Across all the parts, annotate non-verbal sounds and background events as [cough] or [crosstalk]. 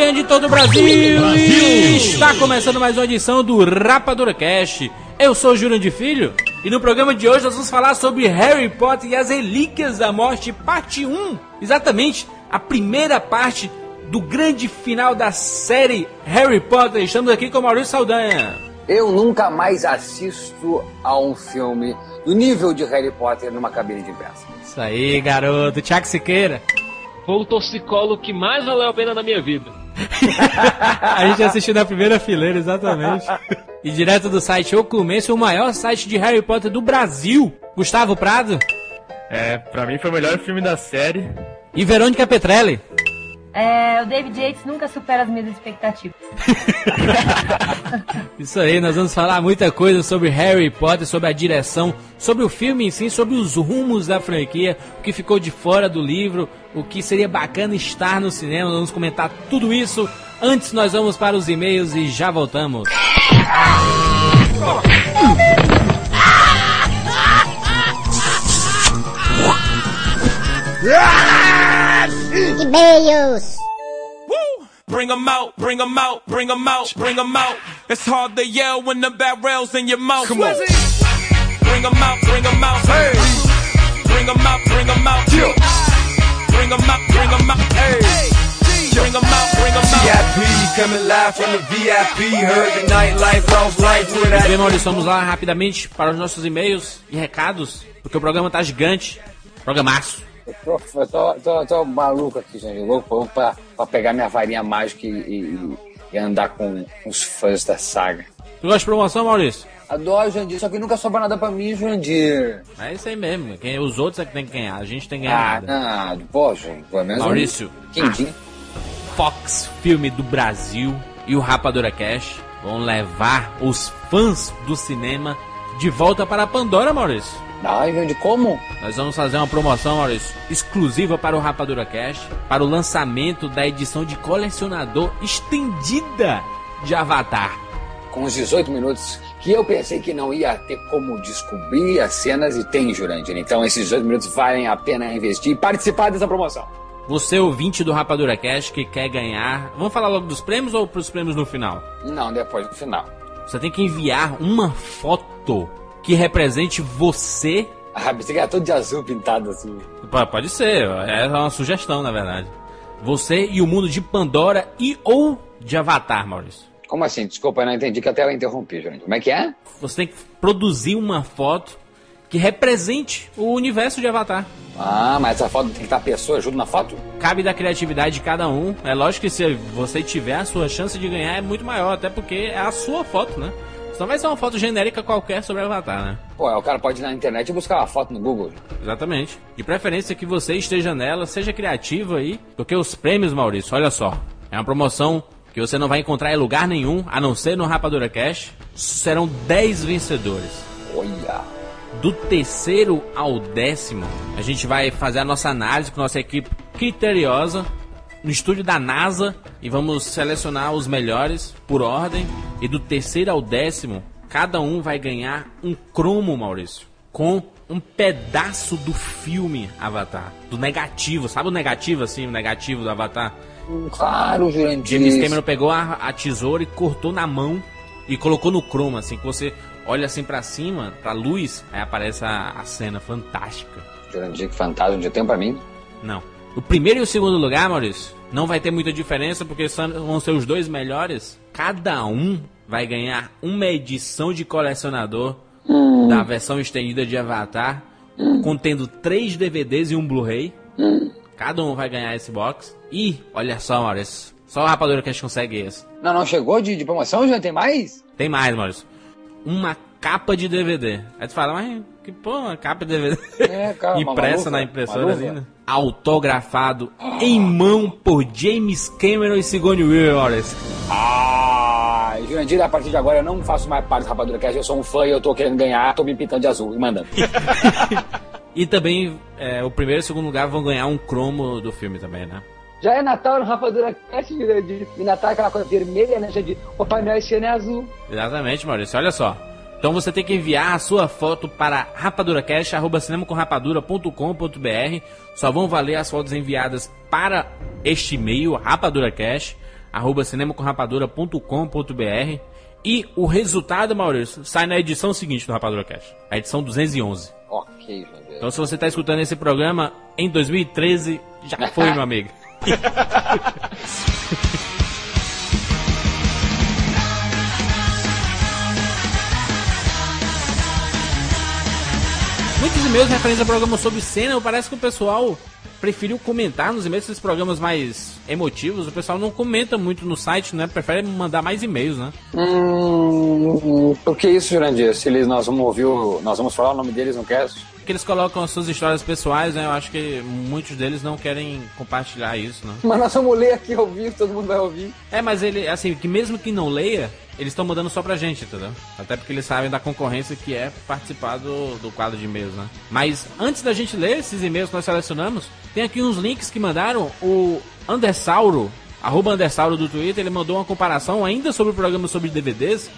Rapadurianos de todo o Brasil. Está começando mais uma edição do Rapadura Cast. Eu sou o Jurandir Filho e no programa de hoje nós vamos falar sobre Harry Potter e as Relíquias da Morte, parte 1. Exatamente, a primeira parte do grande final da série Harry Potter. Estamos aqui com Maurício Saldanha. Eu nunca mais assisto a um filme do nível de Harry Potter numa cabine de imprensa. Isso aí, garoto. Tiago Siqueira. Foi o torcicolo que mais valeu a pena na minha vida. [laughs] A gente assistiu na primeira fileira, exatamente. E direto do site Ocumense, o maior site de Harry Potter do Brasil, Gustavo Prado É, pra mim foi o melhor filme da série. e Verônica Petrelli. É, o David Yates nunca supera as minhas expectativas. [laughs] Isso aí, nós vamos falar muita coisa sobre Harry Potter, sobre a direção, sobre o filme em si, sobre os rumos da franquia, o que ficou de fora do livro, o que seria bacana estar no cinema. Nós vamos comentar tudo isso. Antes, nós vamos para os e-mails e já voltamos. [laughs] e-mails. Bring 'em out, bring 'em out, bring 'em out, bring 'em out. It's hard to yell when the barrel's in your mouth. Come on. Bring 'em out, bring 'em out. Hey. Bring 'em out, bring 'em out. Bring 'em out, bring 'em out. Hey. Bring 'em out, bring 'em out. VIP coming live from the VIP. Heard the nightlife, lost life Bem, Maurício, vamos lá rapidamente para os nossos e-mails e recados, porque o programa tá gigante. Programaço. Tô, tô, tô, tô maluco aqui, gente. Louco pra, pra pegar minha varinha mágica e, e- e andar com os fãs da saga. Tu gosta de promoção, Maurício? Adoro, Jandir, só que nunca sobra nada pra mim, Jandir. É isso aí mesmo. Quem, os outros é que tem que ganhar. A gente tem que ganhar Ah, nada. pô, pelo menos. Maurício, quindim. Fox Filme do Brasil e o Rapadura Cash vão levar os fãs do cinema de volta para a Pandora, Maurício. Ai, Jandir, como? Nós vamos fazer uma promoção, Maurício, exclusiva para o Rapadura Cash, para o lançamento da edição de colecionador estendida de Avatar. Com os 18 minutos que eu pensei que não ia ter como descobrir as cenas e tem, Jurandir. Então esses 18 minutos valem a pena investir e participar dessa promoção. Você, ouvinte do Rapadura Cash, que quer ganhar. Vamos falar logo dos prêmios ou para os prêmios no final? Não, depois no final. Você tem que enviar uma foto que represente você. Ah, pensei que era todo de azul pintado assim. Pode ser, é uma sugestão, na verdade. Você e o mundo de Pandora e ou de Avatar, Maurício. Como assim? Desculpa, eu não entendi que até eu interrompi, Jurandir. Como é que é? Você tem que produzir uma foto que represente o universo de Avatar. Ah, mas essa foto tem que estar a pessoa junto na foto? Cabe da criatividade de cada um. É lógico que se você tiver, a sua chance de ganhar é muito maior, até porque é a sua foto, né? Senão vai ser uma foto genérica qualquer sobre Avatar, né? Pô, o cara pode ir na internet e buscar uma foto no Google. Exatamente. De preferência que você esteja nela, seja criativo aí, porque os prêmios, Maurício, olha só, é uma promoção que você não vai encontrar em lugar nenhum, a não ser no Rapadura Cash. Serão 10 vencedores. Olha. Do terceiro ao décimo, a gente vai fazer a nossa análise com nossa equipe criteriosa no estúdio da NASA e vamos selecionar os melhores por ordem. E do terceiro ao décimo, cada um vai ganhar um cromo, Maurício, com um pedaço do filme Avatar, do negativo, sabe o negativo assim, o negativo do Avatar? Claro, Jurandir. James Cameron pegou a, a tesoura e cortou na mão e colocou no chroma, assim, que você olha assim pra cima, pra luz, aí aparece a, a cena fantástica. Jurandir, que fantasma de tempo pra mim. Não. O primeiro e o segundo lugar, Maurício, não vai ter muita diferença porque vão ser os dois melhores. Cada um vai ganhar uma edição de colecionador da versão estendida de Avatar, contendo três DVDs e um Blu-ray. Cada um vai ganhar esse box. E, olha só, Maurício, só o Rapadura Cash consegue esse. Não, não chegou de, de promoção, já tem mais? Tem mais, Maurício. Uma capa de DVD. Aí tu fala, mas que porra, capa de DVD? É, cara, [laughs] Impressa na impressora ali, né? Autografado em mão por James Cameron e Sigourney Weaver. Ah, Jurandir, a partir de agora eu não faço mais parte do Rapadura Cast, eu sou um fã e eu tô querendo ganhar, tô me pintando de azul e mandando. [laughs] E também é, o primeiro e o segundo lugar vão ganhar um cromo do filme também, né? Já é Natal no Rapadura Cast, Jurandir. E Natal é aquela coisa vermelha, né, Jurandir? O painel esse ano é azul. Exatamente, Maurício. Olha só. Então você tem que enviar a sua foto para rapaduracast.cinemaconrapadura.com.br. Só vão valer as fotos enviadas para este e-mail, rapaduracast.cinemaconrapadura.com.br. E o resultado, Maurício, sai na edição seguinte do Rapadura Cash. A edição 211. Ok, Jurandir. Então se você está escutando esse programa em 2013, já foi, meu amigo. [laughs] Muitos e-mails referentes a programas sobre cinema, parece que o pessoal preferiu comentar nos e-mails esses programas mais emotivos. O pessoal não comenta muito no site, né? Prefere mandar mais e-mails, né? Hum, por que isso, Jurandir? Se eles, nós vamos ouvir, nós vamos falar o nome deles no cast? Porque eles colocam as suas histórias pessoais, né? Eu acho que muitos deles não querem compartilhar isso, né? Mas nós vamos ler aqui ao vivo, todo mundo vai ouvir. É, mas ele, assim, que mesmo que não leia, eles estão mandando só pra gente, entendeu? Até porque eles sabem da concorrência que é participar do, do quadro de e-mails, né? Mas antes da gente ler esses e-mails que nós selecionamos, tem aqui uns links que mandaram o Andersauro, arroba Andersauro do Twitter, ele mandou uma comparação ainda sobre o programa sobre DVDs,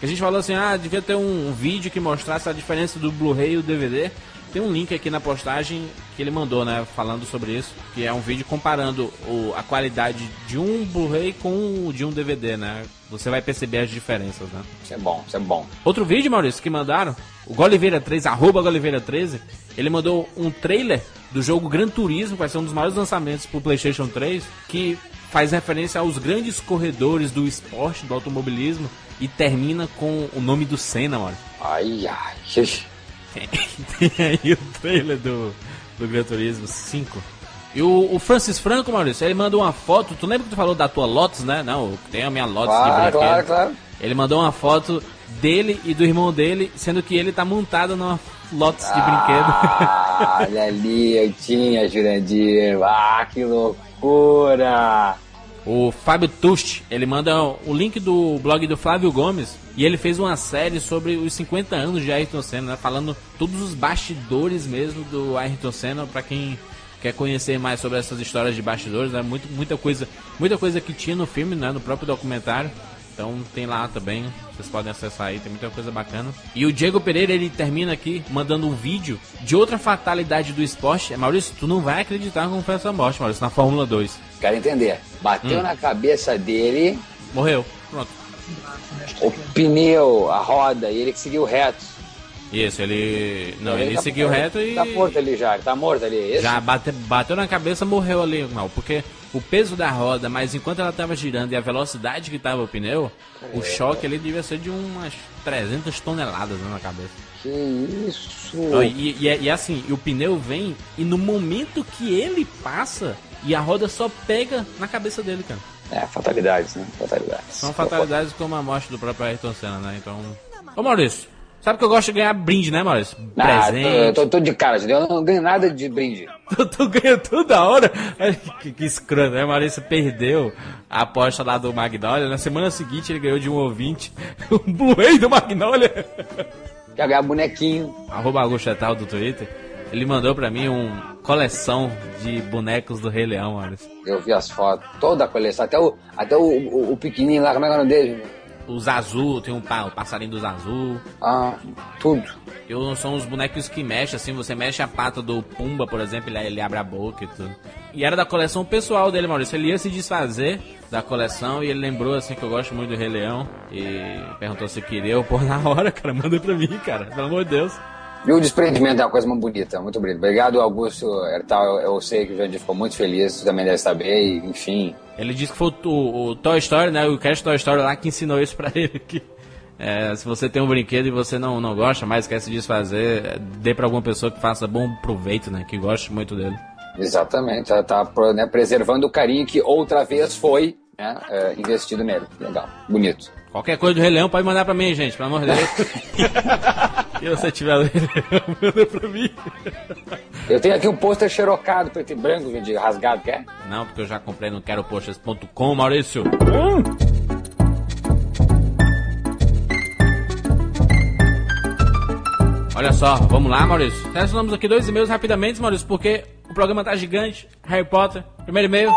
que a gente falou assim, ah, devia ter um vídeo que mostrasse a diferença do Blu-ray e o DVD. Tem um link aqui na postagem que ele mandou, né, falando sobre isso, que é um vídeo comparando o, a qualidade de um Blu-ray com o de um DVD, né? Você vai perceber as diferenças, né? Isso é bom, isso é bom. Outro vídeo, Maurício, que mandaram, o Goliveira 3, arroba Goliveira 13, ele mandou um trailer do jogo Gran Turismo, que vai ser um dos maiores lançamentos pro Playstation 3, que faz referência aos grandes corredores do esporte, do automobilismo, e termina com o nome do Senna, mano. Ai, ai. [laughs] Tem [laughs] aí o trailer do, do Gran Turismo 5. E o, o Francis Franco, Maurício, ele mandou uma foto. Tu lembra que tu falou da tua Lotus, né? Não, tem a minha Lotus de Claro, bonequinho. claro, claro. Ele mandou uma foto dele e do irmão dele, sendo que ele tá montado numa Lotus de brinquedo. Ah, [laughs] olha ali, eu tinha, Jurandir. Ah, que loucura. O Fábio Tust, ele manda o link do blog do Flávio Gomes e ele fez uma série sobre os 50 anos de Ayrton Senna, né? falando todos os bastidores mesmo do Ayrton Senna para quem quer conhecer mais sobre essas histórias de bastidores, né? Muito, muita coisa, muita coisa que tinha no filme, né? No próprio documentário. Então tem lá também, vocês podem acessar aí, tem muita coisa bacana. E o Diego Pereira, ele termina aqui mandando um vídeo de outra fatalidade do esporte. Maurício, tu não vai acreditar como foi essa morte, Maurício, na Fórmula 2. Quero entender. Bateu Hum. na cabeça dele Morreu. Pronto. O pneu, a roda, e ele que seguiu reto. Isso, ele. Não, ele, tá- seguiu reto e. Tá morto ali já, ele tá morto ali. Esse? Já bate, bateu na cabeça, morreu ali, mal. Porque o peso da roda, mas enquanto ela tava girando e a velocidade que tava o pneu, o choque ali devia ser de umas 300 toneladas né, na cabeça. Que isso? Ó, E, e, e assim, e o pneu vem e no momento que ele passa, e a roda só pega na cabeça dele, cara. É, fatalidades, né? Fatalidades. São fatalidades como a morte do próprio Ayrton Senna, né? Então. Ô Maurício, sabe que eu gosto de ganhar brinde, né, Maurício? Ah, Presente. tô, tô, tô de cara? Eu não ganho nada de brinde. Tu, tu ganha toda hora. Que, que escroto, né? Maurício perdeu a aposta lá do Magnolia. Na semana seguinte ele ganhou de um ouvinte [laughs] um Blu-ray do Magnolia. Quer ganhar bonequinho. Arroba Agostetal do Twitter. Ele mandou pra mim uma coleção de bonecos do Rei Leão, Maurício. Eu vi as fotos, toda a coleção, até o, até o, o, o pequenininho lá, como é que é o nome dele? Os azul, tem um o passarinho dos azul. Ah, tudo. Eu, são os bonecos que mexem, assim, você mexe a pata do Pumba, por exemplo, ele, ele abre a boca e tudo. E era da coleção pessoal dele, Maurício. Ele ia se desfazer da coleção e ele lembrou, assim, que eu gosto muito do Rei Leão. E perguntou se queria eu pôr na hora, [laughs] cara. Manda pra mim, cara. Pelo amor de Deus. E o desprendimento é uma coisa muito bonita, muito bonita. Obrigado, Augusto Hertal. Eu, eu sei que o Jandir ficou muito feliz, você também deve saber, e, enfim. Ele disse que foi o, o Toy Story, né? O Cast Toy Story lá que ensinou isso pra [laughs] ele. Que, é, se você tem um brinquedo e você não, não gosta mais, quer se desfazer, dê pra alguma pessoa que faça bom proveito, né? Que goste muito dele. Exatamente, tá, tá né, preservando o carinho que outra vez foi né, é, investido nele. Legal, bonito. Qualquer coisa do Rei Leão pode mandar pra mim, gente, pelo amor de Deus. [laughs] Se você tiver o Rei Leão, manda pra mim. Eu tenho aqui um pôster xerocado, preto e branco, de rasgado, quer? Não, porque eu já comprei no queropostas.com, Maurício. Olha só, vamos lá, Maurício. Selecionamos aqui dois e-mails rapidamente, Maurício, porque o programa tá gigante. Harry Potter, primeiro e-mail.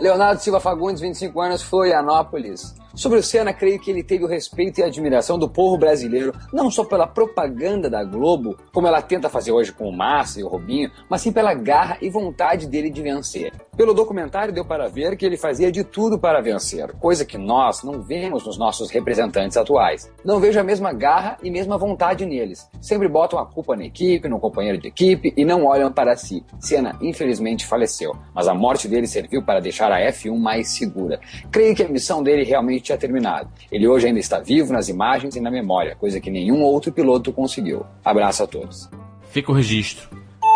Leonardo Silva Fagundes, 25 anos, Florianópolis. Sobre o Senna, creio que ele teve o respeito e a admiração do povo brasileiro, não só pela propaganda da Globo, como ela tenta fazer hoje com o Márcio e o Robinho, mas sim pela garra e vontade dele de vencer. Pelo documentário deu para ver que ele fazia de tudo para vencer, coisa que nós não vemos nos nossos representantes atuais. Não vejo a mesma garra e mesma vontade neles. Sempre botam a culpa na equipe, no companheiro de equipe e não olham para si. Senna, infelizmente, faleceu, mas a morte dele serviu para deixar a F1 mais segura. Creio que a missão dele realmente tinha terminado. Ele hoje ainda está vivo nas imagens e na memória, coisa que nenhum outro piloto conseguiu. Abraço a todos. Fica o registro.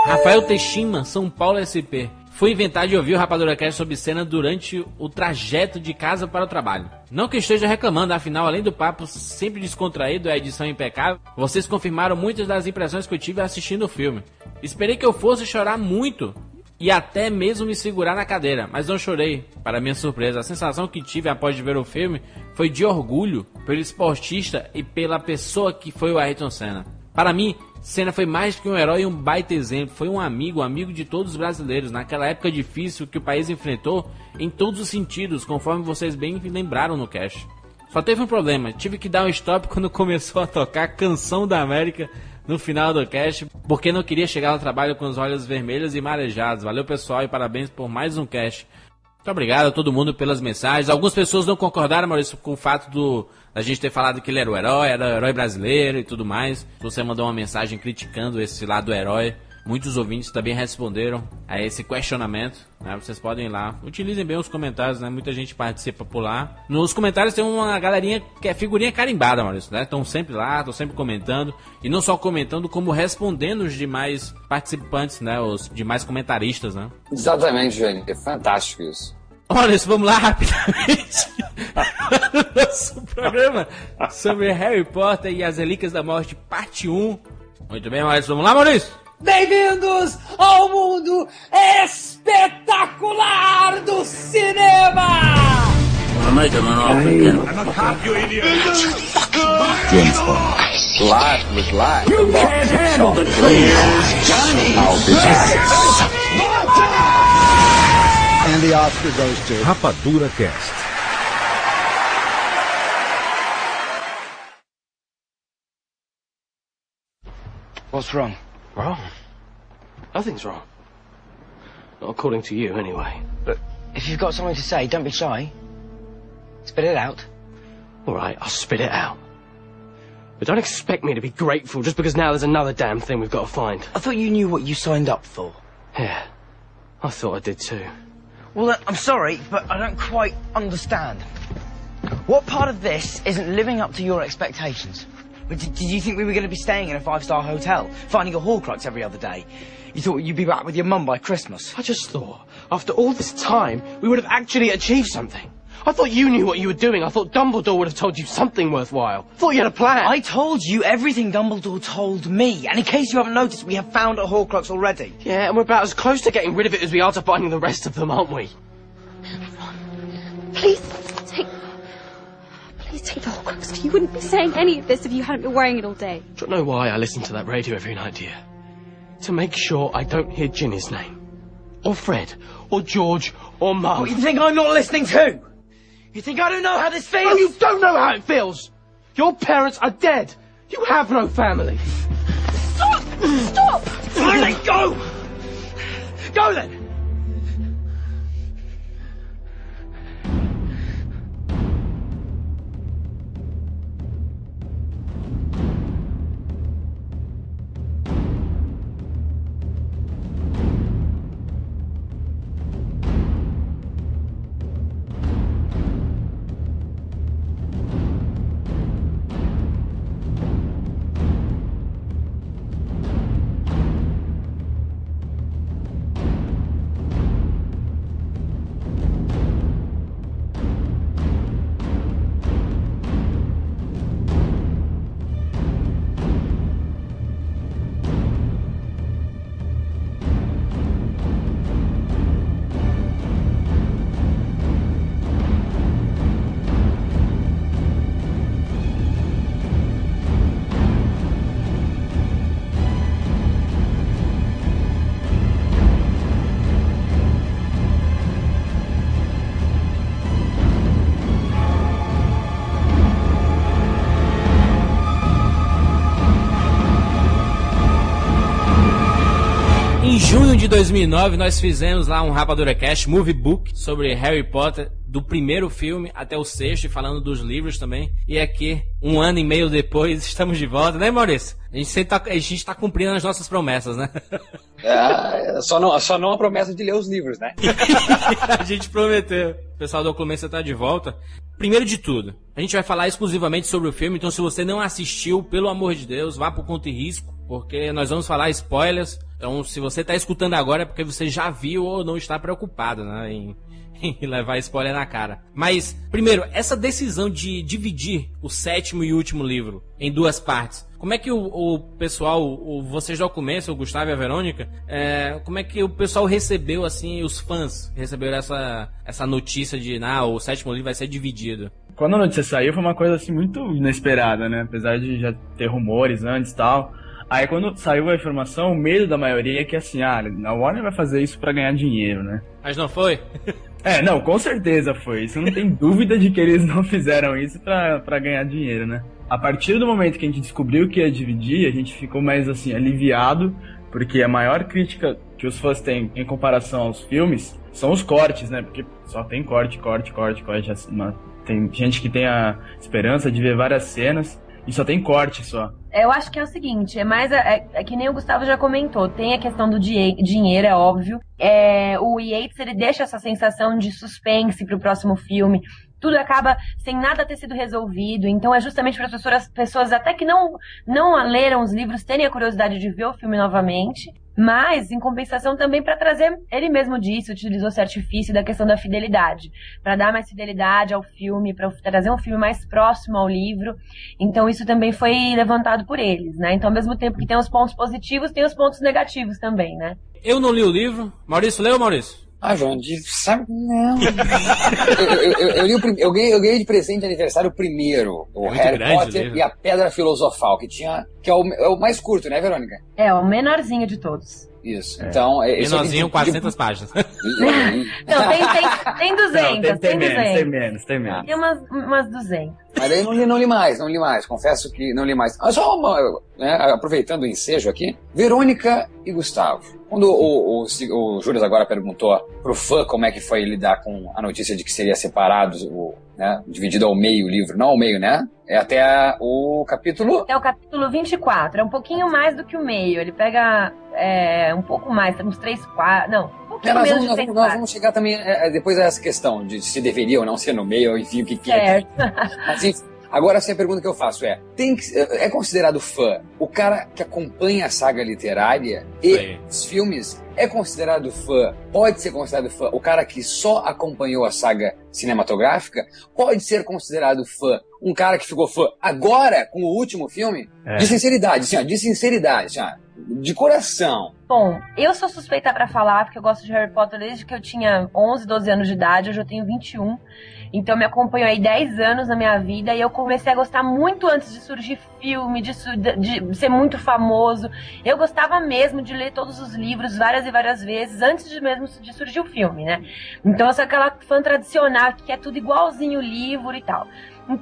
Rafael Teixeira, São Paulo SP. Fui inventar de ouvir o Rapadura Cast sobre cena durante o trajeto de casa para o trabalho. Não que esteja reclamando, afinal, além do papo sempre descontraído e a edição impecável, vocês confirmaram muitas das impressões que eu tive assistindo o filme. Esperei que eu fosse chorar muito e até mesmo me segurar na cadeira, mas não chorei. Para minha surpresa, a sensação que tive após ver o filme foi de orgulho pelo esportista e pela pessoa que foi o Ayrton Senna. Para mim, Senna foi mais que um herói e um baita exemplo. Foi um amigo, um amigo de todos os brasileiros, naquela época difícil que o país enfrentou em todos os sentidos, conforme vocês bem lembraram no cast. Só teve um problema, tive que dar um stop [laughs] quando começou a tocar Canção da América no final do cast, porque não queria chegar ao trabalho com os olhos vermelhos e marejados. Valeu pessoal e parabéns por mais um cast. Muito obrigado a todo mundo pelas mensagens. Algumas pessoas não concordaram, Maurício, com o fato do, da gente ter falado que ele era o herói, era o herói brasileiro e tudo mais. Você mandou uma mensagem criticando esse lado do herói. Muitos ouvintes também responderam a esse questionamento. Né? Vocês podem ir lá. Utilizem bem os comentários, né? Muita gente participa por lá. Nos comentários tem uma galerinha que é figurinha carimbada, Maurício, né? Estão sempre lá, estão sempre comentando. E não só comentando, como respondendo os demais participantes, né? Os demais comentaristas, né? Exatamente, Jane. É fantástico isso. Olha, vamos lá [laughs] rapidamente. [laughs] Nosso programa sobre Harry Potter e as Relíquias da Morte, parte 1. Muito bem, Maurício. Vamos lá, Maurício? Bem-vindos ao mundo espetacular do cinema! make him an offer again. James Bond. Life was life. You can't handle the truth, Johnny! I'll be back. And the Oscar goes to Rapadura Cast. What's wrong? Wrong? Nothing's wrong. Not according to you, anyway. Look, if you've got something to say, don't be shy. Spit it out. All right, I'll spit it out. But don't expect me to be grateful just because now there's another damn thing we've got to find. I thought you knew what you signed up for. Yeah, I thought I did too. Well, I'm sorry, but I don't quite understand. What part of this isn't living up to your expectations? But Did, did you think we were going to be staying in a five-star hotel, finding a Horcrux every other day? You thought you'd be back with your mum by Christmas? I just thought, after all this time, we would have actually achieved something. I thought you knew what you were doing. I thought Dumbledore would have told you something worthwhile. I thought you had a plan. I told you everything Dumbledore told me, and in case you haven't noticed, we have found a Horcrux already. Yeah, and we're about as close to getting rid of it as we are to finding the rest of them, aren't we? Please take. Please take the Horcrux. You wouldn't be saying any of this if you hadn't been wearing it all day. Do you know why I listen to that radio every night, dear? To make sure I don't hear Ginny's name. Or Fred. Or George. Or Mum. What, oh, you think I'm not listening to? You think I don't know how this feels? Oh, you don't know how it feels! Your parents are dead! You have no family! Stop! Stop! Finally, go! Go then! De 2009, nós fizemos lá um Rapadura Cast Movie Book sobre Harry Potter, do primeiro filme até o sexto, e falando dos livros também. E aqui, um ano e meio depois, [laughs] estamos de volta, né, Maurício? A gente, tá, a gente tá cumprindo as nossas promessas, né? [laughs] É, só, não, só não a promessa de ler os livros, né? [laughs] a gente prometeu. O pessoal do Oclumência tá de volta. Primeiro de tudo, a gente vai falar exclusivamente sobre o filme, então se você não assistiu, pelo amor de Deus, vá pro conto e risco, porque nós vamos falar spoilers. Então, se você tá escutando agora é porque você já viu ou não está preocupado, né, em, [laughs] em levar spoiler na cara. Mas, primeiro, essa decisão de dividir o sétimo e último livro em duas partes, como é que o, o pessoal, o, vocês do começo, o Gustavo e a Verônica, é, como é que o pessoal recebeu, assim, os fãs receberam essa, essa notícia de, ah, o sétimo livro vai ser dividido? Quando a notícia saiu, foi uma coisa, assim, muito inesperada, né? Apesar de já ter rumores antes e tal. Aí quando saiu a informação, o medo da maioria é que assim, ah, a Warner vai fazer isso para ganhar dinheiro, né? Mas não foi? [laughs] é, não, com certeza foi. Isso não tem [laughs] dúvida de que eles não fizeram isso para ganhar dinheiro, né? A partir do momento que a gente descobriu que ia dividir, a gente ficou mais assim, aliviado, porque a maior crítica que os fãs têm em comparação aos filmes são os cortes, né? Porque só tem corte, corte, corte, corte. Tem gente que tem a esperança de ver várias cenas e só tem corte só. Eu acho que é o seguinte, é mais. É, é que nem o Gustavo já comentou, tem a questão do dinheiro, é óbvio. É, o Yates ele deixa essa sensação de suspense pro próximo filme. Tudo acaba sem nada ter sido resolvido. Então é justamente para as pessoas, pessoas até que não, não leram os livros terem a curiosidade de ver o filme novamente. Mas, em compensação, também para trazer, ele mesmo disse, utilizou esse artifício da questão da fidelidade, para dar mais fidelidade ao filme, para trazer um filme mais próximo ao livro. Então, isso também foi levantado por eles, né? Então, ao mesmo tempo que tem os pontos positivos, tem os pontos negativos também, né? Eu não li o livro. Maurício, leu, Maurício? Ah, João, de, sabe? Não. eu, eu, eu, li o, eu, ganhei, eu ganhei de presente de aniversário o primeiro, o é Harry Potter e a Pedra Filosofal, que tinha. que é o, é o mais curto, né, Verônica? É, o menorzinho de todos. Isso. É. Então, é, Menorzinho, 400 de... páginas. não, tem, tem, tem 200. Não, tem, tem, tem, 200. Menos, tem menos, tem menos. Tem umas, umas 200. Mas aí não li, não li mais, não li mais. Confesso que não li mais. Ah, só uma, né, aproveitando o ensejo aqui, Verônica e Gustavo. Quando o, o, o, agora perguntou pro fã como é que foi lidar com a notícia de que seria separado, o, né, dividido ao meio o livro, não ao meio, né? É até o capítulo... É o capítulo 24, é um pouquinho mais do que o meio. Ele pega é, um pouco mais, uns 3, 4... Não, um pouquinho é, nós, vamos, nós, vamos, nós vamos chegar também é, é, depois a essa questão de se deveria ou não ser no meio, enfim, o que, que é. Mas, enfim, Agora, assim, a pergunta que eu faço é: tem que, é considerado fã o cara que acompanha a saga literária e Sim. os filmes? É considerado fã? Pode ser considerado fã o cara que só acompanhou a saga cinematográfica? Pode ser considerado fã um cara que ficou fã agora com o último filme? É. De sinceridade, assim, ó, de sinceridade, assim, ó, de coração. Bom, eu sou suspeita para falar porque eu gosto de Harry Potter desde que eu tinha 11, 12 anos de idade, hoje eu tenho 21. Então me acompanhou aí 10 anos na minha vida e eu comecei a gostar muito antes de surgir filme, de, de, ser muito famoso. Eu gostava mesmo de ler todos os livros várias e várias vezes antes de mesmo de surgir o filme, né? Então eu sou aquela fã tradicional que é tudo igualzinho o livro e tal.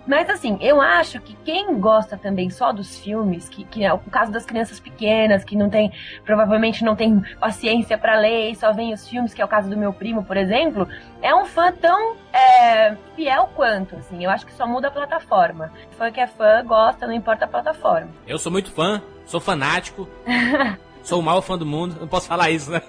Mas assim, eu acho que quem gosta também só dos filmes, que, que é o caso das crianças pequenas, que não tem, provavelmente não tem paciência para ler e só vem os filmes, que é o caso do meu primo, por exemplo, é um fã tão é, fiel quanto, assim. Eu acho que só muda a plataforma. Fã que é fã, gosta, não importa a plataforma. Eu sou muito fã, sou fanático. [laughs] Sou o maior fã do mundo, não posso falar isso, né?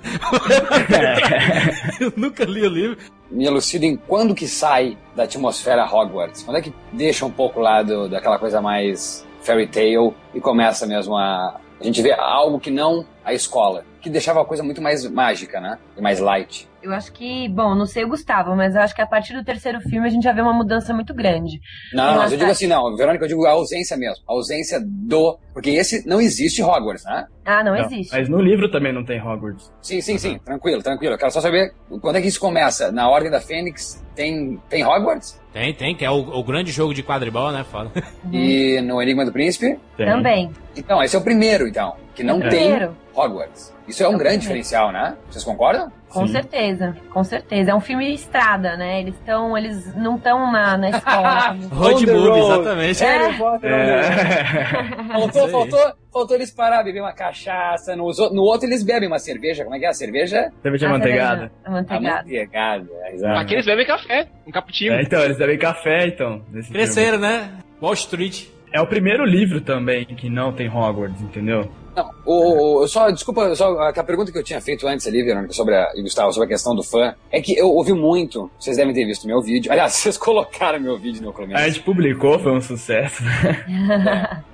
[laughs] eu nunca li o livro. Me elucidem quando que sai da atmosfera Hogwarts? Quando é que deixa um pouco lá do, daquela coisa mais fairy tale e começa mesmo a. A gente vê algo que não a escola, que deixava a coisa muito mais mágica, né? E mais light. Eu acho que, bom, não sei o Gustavo, mas eu acho que a partir do terceiro filme a gente já vê uma mudança muito grande. Não, mas eu digo assim, não, Verônica, eu digo a ausência mesmo. A ausência do. Porque esse não existe Hogwarts, né? Ah, não, não existe. Mas no livro também não tem Hogwarts. Sim, sim, sim. Tranquilo, tranquilo. Eu quero só saber quando é que isso começa. Na Ordem da Fênix tem, tem Hogwarts? Tem, tem, que é o, o grande jogo de quadribol, né? Fala. E no Enigma do Príncipe? Tem. Também. Então, esse é o primeiro, então. Que não é. tem primeiro. Hogwarts. Isso é um grande diferencial, né? Vocês concordam? Com Sim. certeza, com certeza. É um filme estrada, né? Eles estão, eles não estão na, na escola. [laughs] Road movie, exatamente. Road. É. [laughs] Faltou, faltou, faltou eles parar, beber uma cachaça. No, no outro eles bebem uma cerveja. Como é que é a cerveja? Cerveja A manteigada. cerveja Amanteigada. Amanteigada, exato. Aqui eles bebem café, um cappuccino. É, então, eles bebem café, então. nesse filme. Cresceram, né? Wall Street. É o primeiro livro também que não tem Hogwarts, entendeu? Não, o, o- só, desculpa, só a, a pergunta que eu tinha feito antes ali, Verônica, sobre a, e Gustavo, sobre a questão do fã, é que eu ouvi muito, vocês devem ter visto meu vídeo, aliás, [laughs] vocês colocaram meu vídeo no Clemente. A gente publicou, foi um sucesso. [laughs]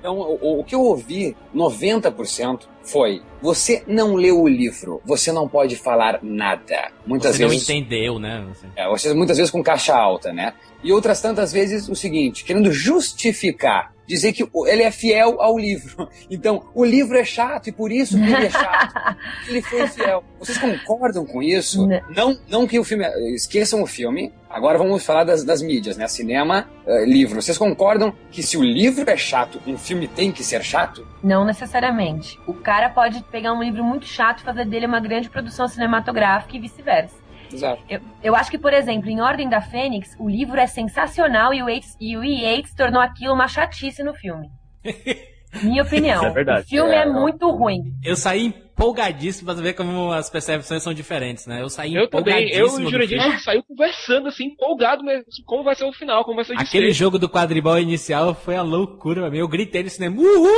Então, o, o que eu ouvi, 90%, foi: você não leu o livro, você não pode falar nada. Muitas Você vezes. não entendeu, né? Assim. É, você muitas vezes com caixa alta, né? E outras tantas vezes o seguinte, querendo justificar, dizer que ele é fiel ao livro. [laughs] Então, o livro é chato e por isso que ele é chato. [laughs] ele foi fiel. Vocês concordam com isso? Né. Não, não que o filme. Esqueçam o filme. Agora vamos falar das, das mídias, né? Cinema, eh, livro. Vocês concordam que se o livro é chato, um filme tem que ser chato? Não necessariamente. O cara pode pegar um livro muito chato e fazer dele uma grande produção cinematográfica e vice-versa. Exato. Eu, eu acho que, por exemplo, em Ordem da Fênix, o livro é sensacional e o Yates, e o Yates tornou aquilo uma chatice no filme. [laughs] Minha opinião. Isso é verdade. O filme é, É, muito ruim. Eu saí empolgadíssimo pra ver como as percepções são diferentes, né? Eu saí Eu também, eu empolgadíssimo e o Jurandir filme. a gente saiu conversando, assim, empolgado mesmo. Como vai ser o final, como vai ser o Aquele desfecho. jogo do quadribol inicial foi a loucura pra mim. Eu gritei no cinema, uhul!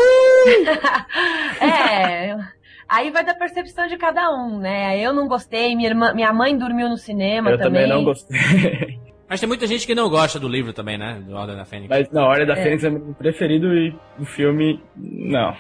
[laughs] É. Aí vai da percepção de cada um, né? Eu não gostei, minha, irmã, minha mãe dormiu no cinema Eu também também. não gostei. [laughs] Mas tem muita gente que não gosta do livro também, né? Do Ordem da Fênix. Mas na Hora da É. Fênix é meu preferido e o filme, não.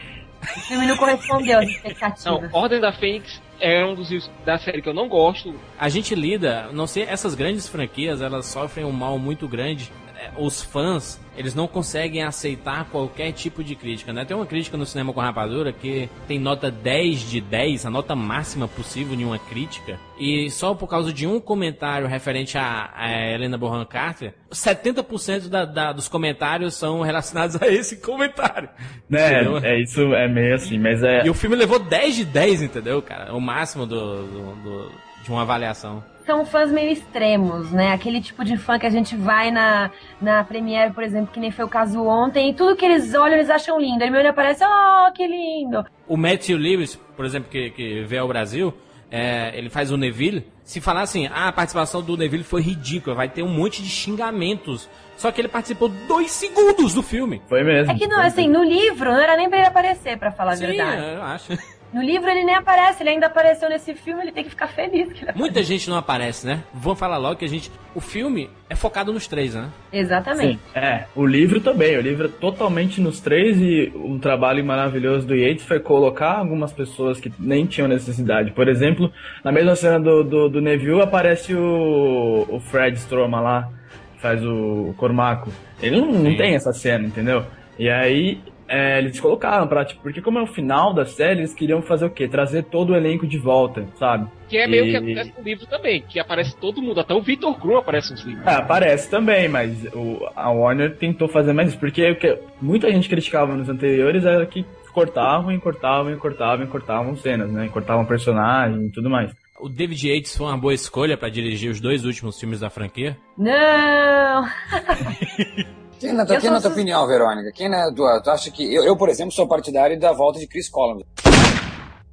O filme não correspondeu às Não, expectativas. Ordem da Fênix é um dos livros da série que eu não gosto. A gente lida, não sei, essas grandes franquias, elas sofrem um mal muito grande. É, Os fãs, eles não conseguem aceitar qualquer tipo de crítica, né? Tem uma crítica no Cinema com Rapadura que tem nota 10 de 10, a nota máxima possível em uma crítica. E só por causa de um comentário referente a, a Helena Bonham Carter, 70% da, da- dos comentários são relacionados a esse comentário. Né, é isso, é meio assim, mas é. E o filme levou 10 de 10, entendeu, cara? O máximo do, do- do- de uma avaliação. São fãs meio extremos, né? Aquele tipo de fã que a gente vai na, na Premiere, por exemplo, que nem foi o caso ontem, e tudo que eles olham, eles acham lindo. A Hermione aparece, oh, que lindo! O Matthew Lewis, por exemplo, que, que veio ao Brasil, é, ele faz o Neville. Se falar assim, ah, a participação do Neville foi ridícula, vai ter um monte de xingamentos. Só que ele participou dois segundos do filme. Foi mesmo. É que não, assim, no livro não era nem pra ele aparecer, pra falar a Sim, verdade. eu acho. No livro ele nem aparece, ele ainda apareceu nesse filme, ele tem que ficar feliz que Muita gente não aparece, né? Vamos falar logo que a gente. O filme é focado nos três, né? Exatamente. Sim, é. O livro também. O livro é totalmente nos três e um trabalho maravilhoso do Yates foi colocar algumas pessoas que nem tinham necessidade. Por exemplo, na mesma cena do, do, do Neville aparece o, o Fred Stroma lá, que faz o, o Cormaco. Ele não, não tem essa cena, entendeu? E aí é, eles colocaram pra, tipo, porque como é o final da série, eles queriam fazer o quê? Trazer todo o elenco de volta, sabe? Que é meio E- que acontece no livro também, que aparece todo mundo, até o Victor Krum aparece nos livros. É, aparece também, mas o, a Warner tentou fazer mais isso, porque o que muita gente criticava nos anteriores era que cortavam e cortavam e cortavam e cortavam cenas, né? Cortavam personagem e tudo mais. O David Yates foi uma boa escolha pra dirigir os dois últimos filmes da franquia. Não! [laughs] Quem na, tua- Eu quem na tua sus- opinião, Verônica? Quem na tua, tu acha que. Eu, eu, por exemplo, sou partidário da volta de Chris Columbus.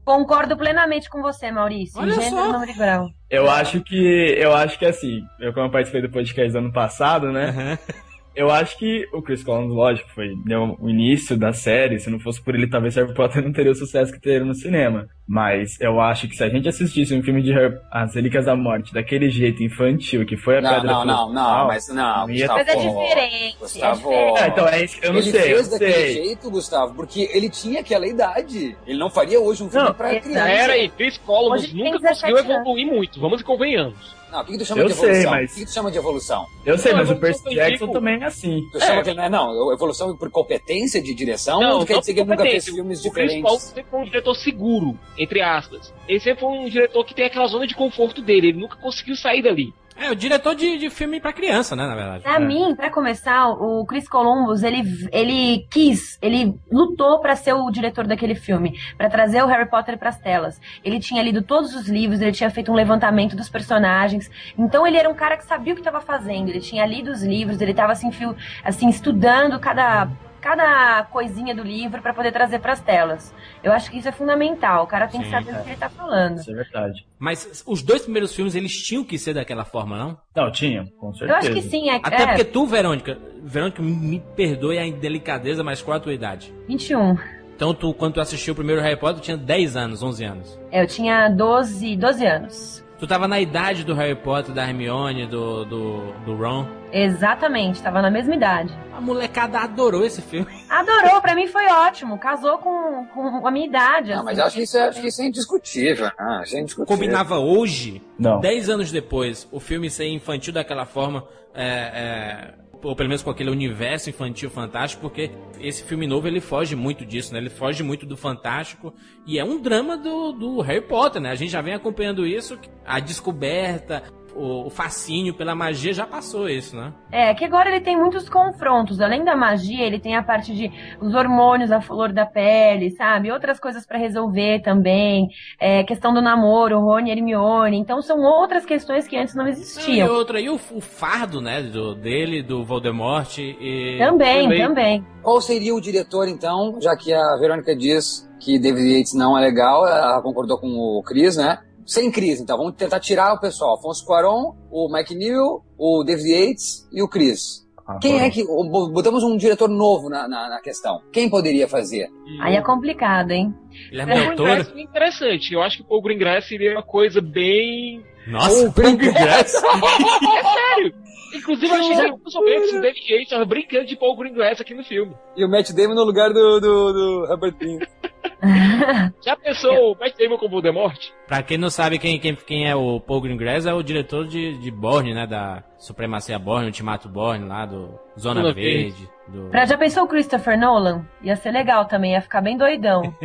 Concordo plenamente com você, Maurício. Olha Gênero, só. número grau. Eu acho que. Eu acho que assim, eu como eu participei do podcast do ano passado, né? Eu acho que o Chris Columbus, lógico, foi deu o início da série. Se não fosse por ele, talvez Harry Potter não teria o sucesso que teria no cinema. Mas eu acho que se a gente assistisse um filme de Harry, As Relíquias da Morte daquele jeito infantil, que foi a Não, pedra não, não, não, filosofal, mas não, ia- Gustavo. Mas é diferente. Gustavo. É diferente. É, então é isso que eu não ele sei, eu fez não daquele sei. jeito, Gustavo, porque ele tinha aquela idade. Ele não faria hoje um filme Não, pra criança. Pera aí, Chris Columbus nunca 17 conseguiu evoluir muito, vamos e convenhamos. Não, o que, que tu chama Eu de evolução? sei, mas- O que, que tu chama de evolução? Eu sei, Não, mas o Percy Jackson tipo- também é assim. Tu chama que não é, não, evolução por competência de direção ou tu quer não dizer que ele nunca fez competência. filmes o Chris diferentes? Columbus sempre foi um diretor seguro, entre aspas. Ele sempre foi um diretor que tem aquela zona de conforto dele, ele nunca conseguiu sair dali. É, o diretor de, de filme pra criança, né, na verdade. Pra É. mim, pra começar, o Chris Columbus, ele, ele quis, ele lutou pra ser o diretor daquele filme, pra trazer o Harry Potter pras telas. Ele tinha lido todos os livros, ele tinha feito um levantamento dos personagens. Então ele era um cara que sabia o que estava fazendo. Ele tinha lido os livros, ele estava assim, fio- assim estudando cada cada coisinha do livro pra poder trazer pras telas. Eu acho que isso é fundamental. O cara tem que Sim, saber é. o que ele tá falando. Isso é verdade. Mas os dois primeiros filmes, eles tinham que ser daquela forma, não? Não, tinham, com certeza. Eu acho que sim, é, Até é porque tu, Verônica, Verônica, me perdoe a indelicadeza, mas qual a tua idade? 21. Então, tu, quando tu assistiu o primeiro Harry Potter, tu tinha 10 anos, 11 anos. É, eu tinha 12, 12 anos. Tu tava na idade do Harry Potter, da Hermione, do, do, do Ron. Exatamente, tava na mesma idade. A molecada adorou esse filme. Adorou, pra mim foi ótimo. Casou com, com a minha idade. Não, assim. mas eu acho que isso é, acho que isso é indiscutível. Ah, isso é indiscutível. Combinava hoje, Não. 10 anos depois, o filme ser infantil daquela forma, é, é, ou pelo menos com aquele universo infantil fantástico, porque esse filme novo ele foge muito disso, né? Ele foge muito do fantástico e é um drama do, do Harry Potter, né? A gente já vem acompanhando isso, a descoberta, o, o fascínio pela magia já passou isso, né? É, que agora ele tem muitos confrontos. Além da magia, ele tem a parte de os hormônios, a flor da pele, sabe? Outras coisas pra resolver também. É, questão do namoro, Rony e Hermione. Então são outras questões que antes não Não, e existiam. outra, e o, o fardo, né, do, dele, do Voldemort e... Também, Foi- também. Qual seria o diretor, então, já que a Verônica diz que David Yates não é legal, ela concordou com o Chris, né? Sem Chris, então, vamos tentar tirar o pessoal. Afonso Cuarón, o Mike Newell, o David Yates e o Chris. Quem é que... o- Botamos um diretor novo na, na, na questão. Quem poderia fazer? Aí é complicado, hein? Guilherme O Del Toro? Greengrass seria interessante. Eu acho que o Paul Greengrass seria uma coisa bem. Nossa, O Greengrass. [laughs] É sério! Inclusive, eu achei que pessoalmente o David Yates estava brincando de Paul Greengrass aqui no filme. E o Matt Damon no lugar do, do, do Robert Pink. [laughs] Já pensou o Matt Damon com o Voldemort? Pra quem não sabe quem, quem, quem é o Paul Greengrass, é o diretor de, de Borne, né? Da Supremacia Borne, Ultimato Borne, lá do Zona Verde. Do... Pra, já pensou o Christopher Nolan? Ia ser legal também, ia ficar bem doidão. [laughs]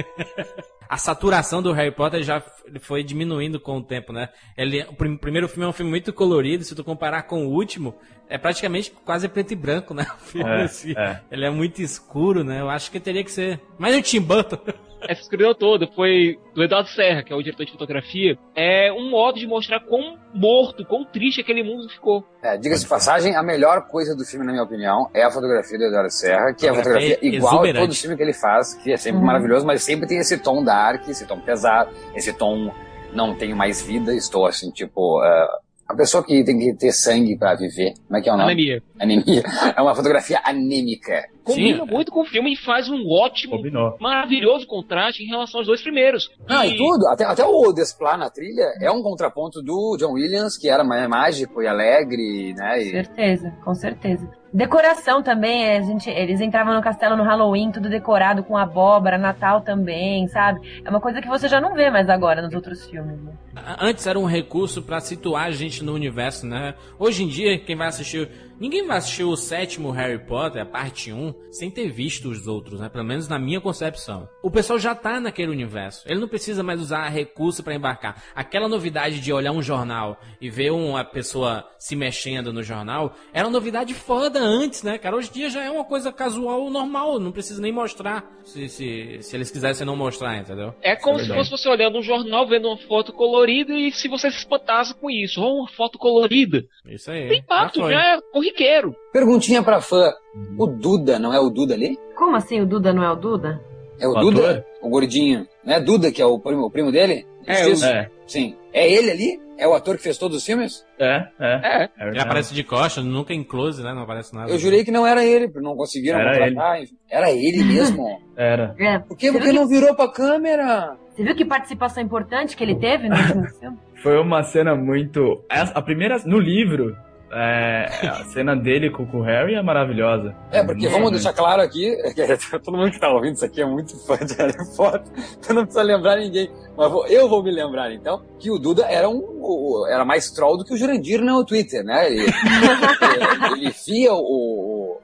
A saturação do Harry Potter já foi diminuindo com o tempo, né? Ele, o prim- primeiro filme é um filme muito colorido, se tu comparar com o último, é praticamente quase preto e branco, né? [laughs] O filme, É, assim. é. Ele é muito escuro, né? Eu acho que teria que ser. Mas o Tim Burton. [laughs] Essa escuridão toda foi do Eduardo Serra, que é o diretor de fotografia. É um modo de mostrar quão morto, quão triste aquele mundo ficou. É, Diga-se de passagem, a melhor coisa do filme, na minha opinião, é a fotografia do Eduardo Serra, que é a Fotografia igual a todo filme que ele faz, que é sempre Uhum. maravilhoso, mas sempre tem esse tom dark, esse tom pesado, esse tom não tenho mais vida, estou assim, tipo. ah, a pessoa que tem que ter sangue pra viver. Como é que é o nome? Anemia. Anemia. É uma fotografia anêmica. Combina Sim. muito com o filme e faz um ótimo, Combinou. maravilhoso contraste em relação aos dois primeiros. Não, e tudo, até, até o Desplat na trilha é um contraponto do John Williams, que era mais mágico e alegre, né? Com E, certeza, com certeza. Decoração também, a gente, eles entravam no castelo no Halloween, tudo decorado com abóbora, Natal também, sabe? É uma coisa que você já não vê mais agora nos outros filmes. Né? Antes era um recurso pra situar a gente no universo, né? Hoje em dia, quem vai assistir. Ninguém vai assistir o sétimo Harry Potter, a parte 1, sem ter visto os outros, né? Pelo menos na minha concepção. O pessoal já tá naquele universo. Ele não precisa mais usar recurso pra embarcar. Aquela novidade de olhar um jornal e ver uma pessoa se mexendo no jornal era uma novidade foda antes, né, cara? Hoje em dia já é uma coisa casual, normal. Não precisa nem mostrar. Se, se, se eles quisessem não mostrar, entendeu? É como Isso é se fosse você olhando um jornal, vendo uma foto colorida e se você se espantasse com isso. Oh, uma foto colorida. Isso aí. Tem impacto, Já já é corriqueiro. Perguntinha pra fã. O Duda, não é o Duda ali? Como assim o Duda não é o Duda? É o, O Duda? ator? O gordinho. Não é Duda, que é o primo, o primo dele? É, Isso? É, Sim. É ele ali? É o ator que fez todos os filmes? é, é. É. é Ele aparece de costas, nunca em close, né? Não aparece nada. Eu jurei que não era ele, porque não conseguiram Era contratar. Era ele mesmo? [laughs] Era. É. Por quê? Você Porque viu, não virou pra câmera? que, você viu que participação importante que ele teve no último [laughs] filme? Foi uma cena muito. A primeira. No livro, é, a cena dele com, o Harry é maravilhosa. É, porque Muito vamos deixar claro aqui, que [laughs] todo mundo que tá ouvindo isso aqui é muito fã de Harry Potter, [laughs] então não precisa lembrar ninguém. Mas vou- eu vou me lembrar, então, que o Duda era um era mais troll do que o Jurandir no Twitter, né? Ele, [laughs] ele, ele via o,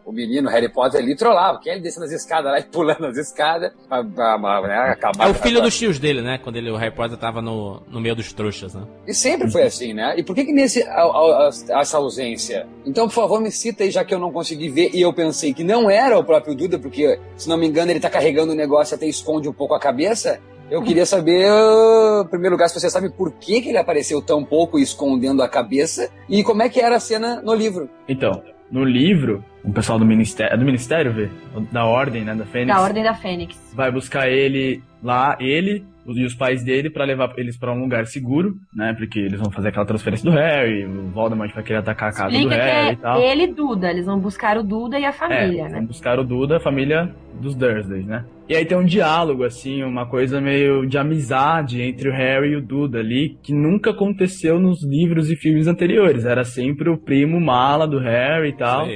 o- menino Harry Potter ali trollava, que ele descendo as escadas lá e [laughs] pulando as escadas pra, pra, pra, né, acabar É o filho a- dos tios dele, né? Quando ele, o Harry Potter tava no, no meio dos trouxas, né? E sempre foi assim, né? E por que que nesse a- a- a- essa ausência? Então, por favor, me cita aí, já que eu não consegui ver e eu pensei que não era o próprio Duda, porque, se não me engano, ele tá carregando o negócio e até esconde um pouco a cabeça. Eu queria saber, em primeiro lugar, se você sabe por que, que ele apareceu tão pouco escondendo a cabeça e como é que era a cena no livro. Então, no livro, o pessoal do Ministério, é do Ministério, vê? Da Ordem, né, da Fênix, Da Ordem da Fênix. vai buscar ele lá, ele e os pais dele, pra levar eles pra um lugar seguro, né, porque eles vão fazer aquela transferência do Harry, o Voldemort vai querer atacar a casa do Explica Harry e que tal. é ele e Duda. Eles vão buscar o Duda e a família, é, né? vão buscar o Duda, a família dos Dursleys, né? E aí tem um diálogo, assim, uma coisa meio de amizade entre o Harry e o Duda ali, que nunca aconteceu nos livros e filmes anteriores. Era sempre o primo mala do Harry e tal.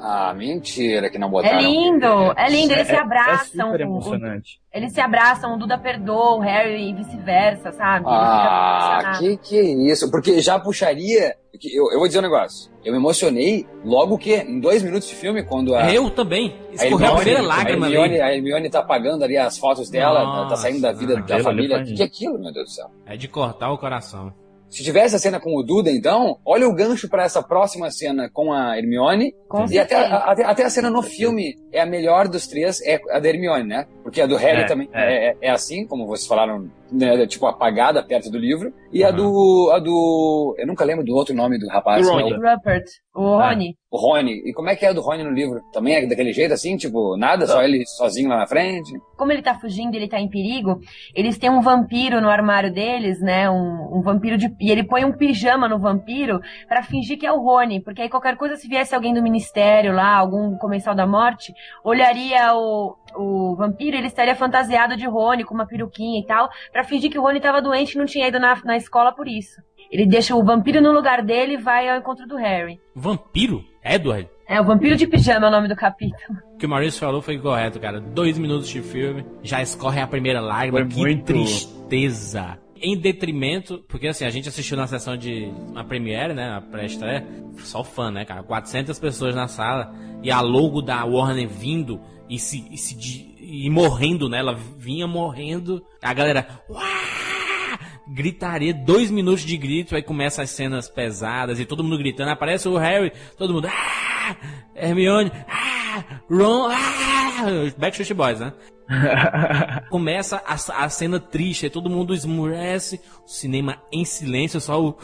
Ah, mentira que não É botaram. lindo, é lindo. Eles se É- é abraçam. super o- o- emocionante. eles se abraçam, o Duda perdoa o Harry e vice-versa, sabe? Ah, que que é isso? Porque já puxaria. Eu, eu vou dizer um negócio. Eu me emocionei logo que em dois minutos de filme, quando a. Eu também. a Escorreu a primeira lágrima a Hermione, ali. a Hermione tá apagando ali as fotos dela, tá- tá Nossa, saindo da vida da família. O que, que é aquilo, meu Deus do céu? É de cortar o coração. Se tivesse a cena com o Duda, então, olha o gancho pra essa próxima cena com a Hermione. Com e até, até, até a cena no filme é a melhor dos três, é a da Hermione, né? Porque a do Harry É, também é. é. É, assim, como vocês falaram, né, tipo apagada perto do livro. E a do. a do. Eu nunca lembro do outro nome do rapaz. Do né? Ron. Rupert, o É. Rony. O Rony. E como é que é do Rony no livro? Também é daquele jeito assim? Tipo, nada, só ele sozinho lá na frente? Como ele tá fugindo, ele tá em perigo, eles têm um vampiro no armário deles, né? Um, um vampiro de. E ele põe um pijama no vampiro pra fingir que é o Rony. Porque aí qualquer coisa, se viesse alguém do ministério lá, algum comensal da morte, olharia o, o vampiro ele estaria fantasiado de Rony, com uma peruquinha e tal, pra fingir que o Rony tava doente e não tinha ido na, na escola por isso. Ele deixa o vampiro no lugar dele e vai ao encontro do Harry. Vampiro? Edward? É, o vampiro de pijama é o nome do capítulo. O que o Maurício falou foi correto, cara. Dois minutos de filme, já escorre a primeira lágrima. Foi que muito- tristeza. Em detrimento, porque assim, a gente assistiu na sessão de uma premiere, né, a pré-estreia, só fã, né, cara, 400 pessoas na sala, e a logo da Warner vindo e se, e se e morrendo, né, ela vinha morrendo, a galera, gritaria, dois minutos de grito, aí começa as cenas pesadas e todo mundo gritando, aparece o Harry, todo mundo, ah! Hermione, ah! Ron, ah! Backstreet Boys, né? [laughs] Começa a, a cena triste, aí todo mundo esmurece, o cinema em silêncio, só o.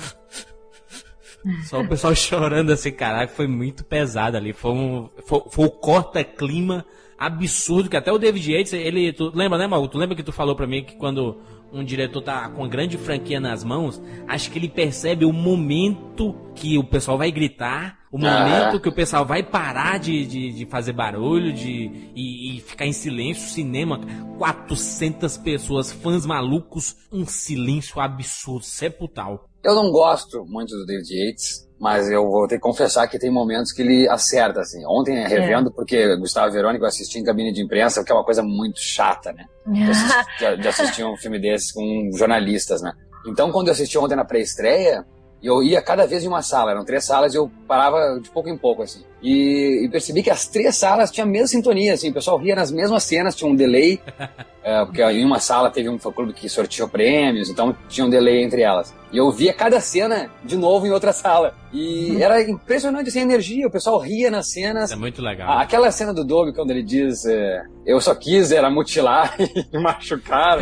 Só o pessoal [laughs] chorando assim, caraca, foi muito pesado ali. Foi, um, foi, foi o corta-clima absurdo que até o David Yates, ele. Tu lembra, né, Mauro? Tu lembra que tu falou pra mim que quando um diretor tá com uma grande franquia nas mãos, acho que ele percebe o momento que o pessoal vai gritar, o momento Ah. que o pessoal vai parar de, de, de fazer barulho de, e, e ficar em silêncio. Cinema, 400 pessoas, fãs malucos, um silêncio absurdo, sepultal. Eu não gosto muito do David Yates, mas eu vou ter que confessar que tem momentos que ele acerta, assim. Ontem, revendo, porque Gustavo Verônica eu assisti em cabine de imprensa, que é uma coisa muito chata, né? De assistir, [laughs] de assistir um filme desses com jornalistas, né? Então, quando eu assisti ontem na pré-estreia, eu ia cada vez em uma sala, eram três salas e eu parava de pouco em pouco, assim. E, e percebi que as três salas tinham a mesma sintonia, assim, o pessoal ria nas mesmas cenas, tinha um delay, [laughs] é, porque em uma sala teve um fã-clube que sorteou prêmios, então tinha um delay entre elas. E eu via cada cena de novo em outra sala. E era impressionante, assim, a energia, o pessoal ria nas cenas. É muito legal. Ah, Aquela cena do Doug, quando ele diz, é, eu só quis era mutilar [laughs] e machucar.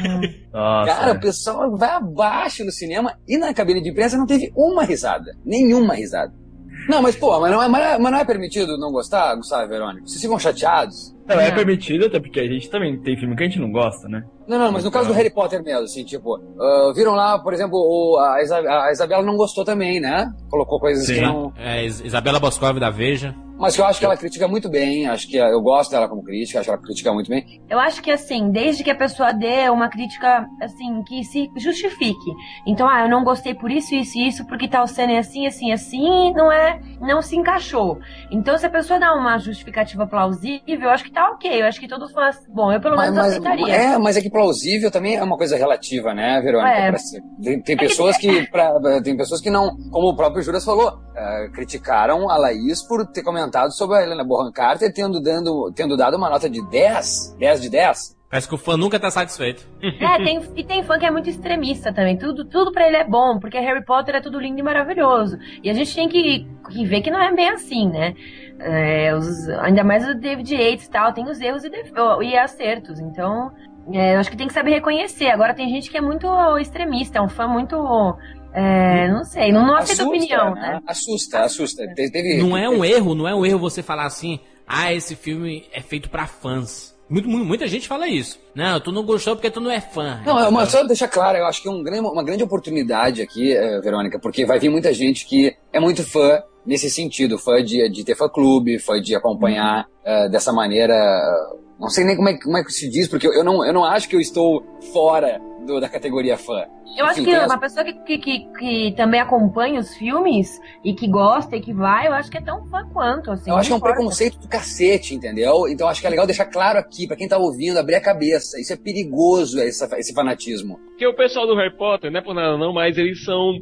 [laughs] Nossa, Cara, é. o pessoal vai abaixo no cinema e na cabine de imprensa não teve uma risada. Nenhuma risada. Não, mas pô, mas não é, mas é- não é permitido não gostar, Gustavo e Verônica? Vocês ficam chateados? Não, é permitido, até porque a gente também tem filme que a gente não gosta, né? Não, não, mas no caso do Harry Potter mesmo, assim, tipo, ah, viram lá, por exemplo, o- a, Isa- a Isabela não gostou também, né? Colocou coisas que não. É, Is- Isabela Boscov da Veja. Mas que eu acho que ela critica muito bem, acho que eu gosto dela como crítica, acho que ela critica muito bem. Eu acho que assim, desde que a pessoa dê uma crítica assim que se justifique. Então, ah, eu não gostei por isso, isso e isso, porque tal cena é assim, assim, assim, não é, não se encaixou. Então, se a pessoa dá uma justificativa plausível, eu acho que tá ok. Eu acho que todo fã. Bom, eu pelo Mas, menos mas- aceitaria. é, mas é que plausível também é uma coisa relativa, né, Verônica? É. Tem, tem pessoas que, pra- tem pessoas que não, como o próprio Juras falou, eh, criticaram a Laís por ter comentado sobre a Helena Bonham Carter tendo, dando, tendo dado uma nota de 10, 10 de 10. Parece que o fã nunca tá satisfeito. É, tem, e tem fã que é muito extremista também. Tudo, tudo pra ele é bom, porque Harry Potter é tudo lindo e maravilhoso. E a gente tem que, que ver que não é bem assim, né? É, os- ainda mais o David Yates e tal, tem os erros e, def- e acertos. Então, é, eu acho que tem que saber reconhecer. Agora tem gente que é muito extremista, é um fã muito. é, não sei, não, não aceita opinião, né? Assusta, assusta. Te- Teve, Não é um erro, não é um erro você falar assim, ah, esse filme é feito pra fãs. Muito, mu- muita gente fala isso. Não, tu não gostou porque tu não é fã. Não, é uma, só deixar claro, eu acho que é um grande- uma grande oportunidade aqui, eh, Verônica, porque vai vir muita gente que é muito fã nesse sentido, fã de, de ter fã-clube, fã de acompanhar eh, dessa maneira. eh, Não sei nem como é, que- como é que se diz, porque eu, eu não, eu não acho que eu estou fora do- da categoria fã. Eu acho Enfim, que tem as- uma pessoa que, que, que, que também acompanha os filmes e que gosta e que vai, eu acho que é tão fã quanto, assim. Eu acho que é um preconceito do cacete, entendeu? Então acho que é legal deixar claro aqui, pra quem tá ouvindo, abrir a cabeça. Isso é perigoso, esse, esse fanatismo. Porque o pessoal do Harry Potter, não é por nada não, mas eles são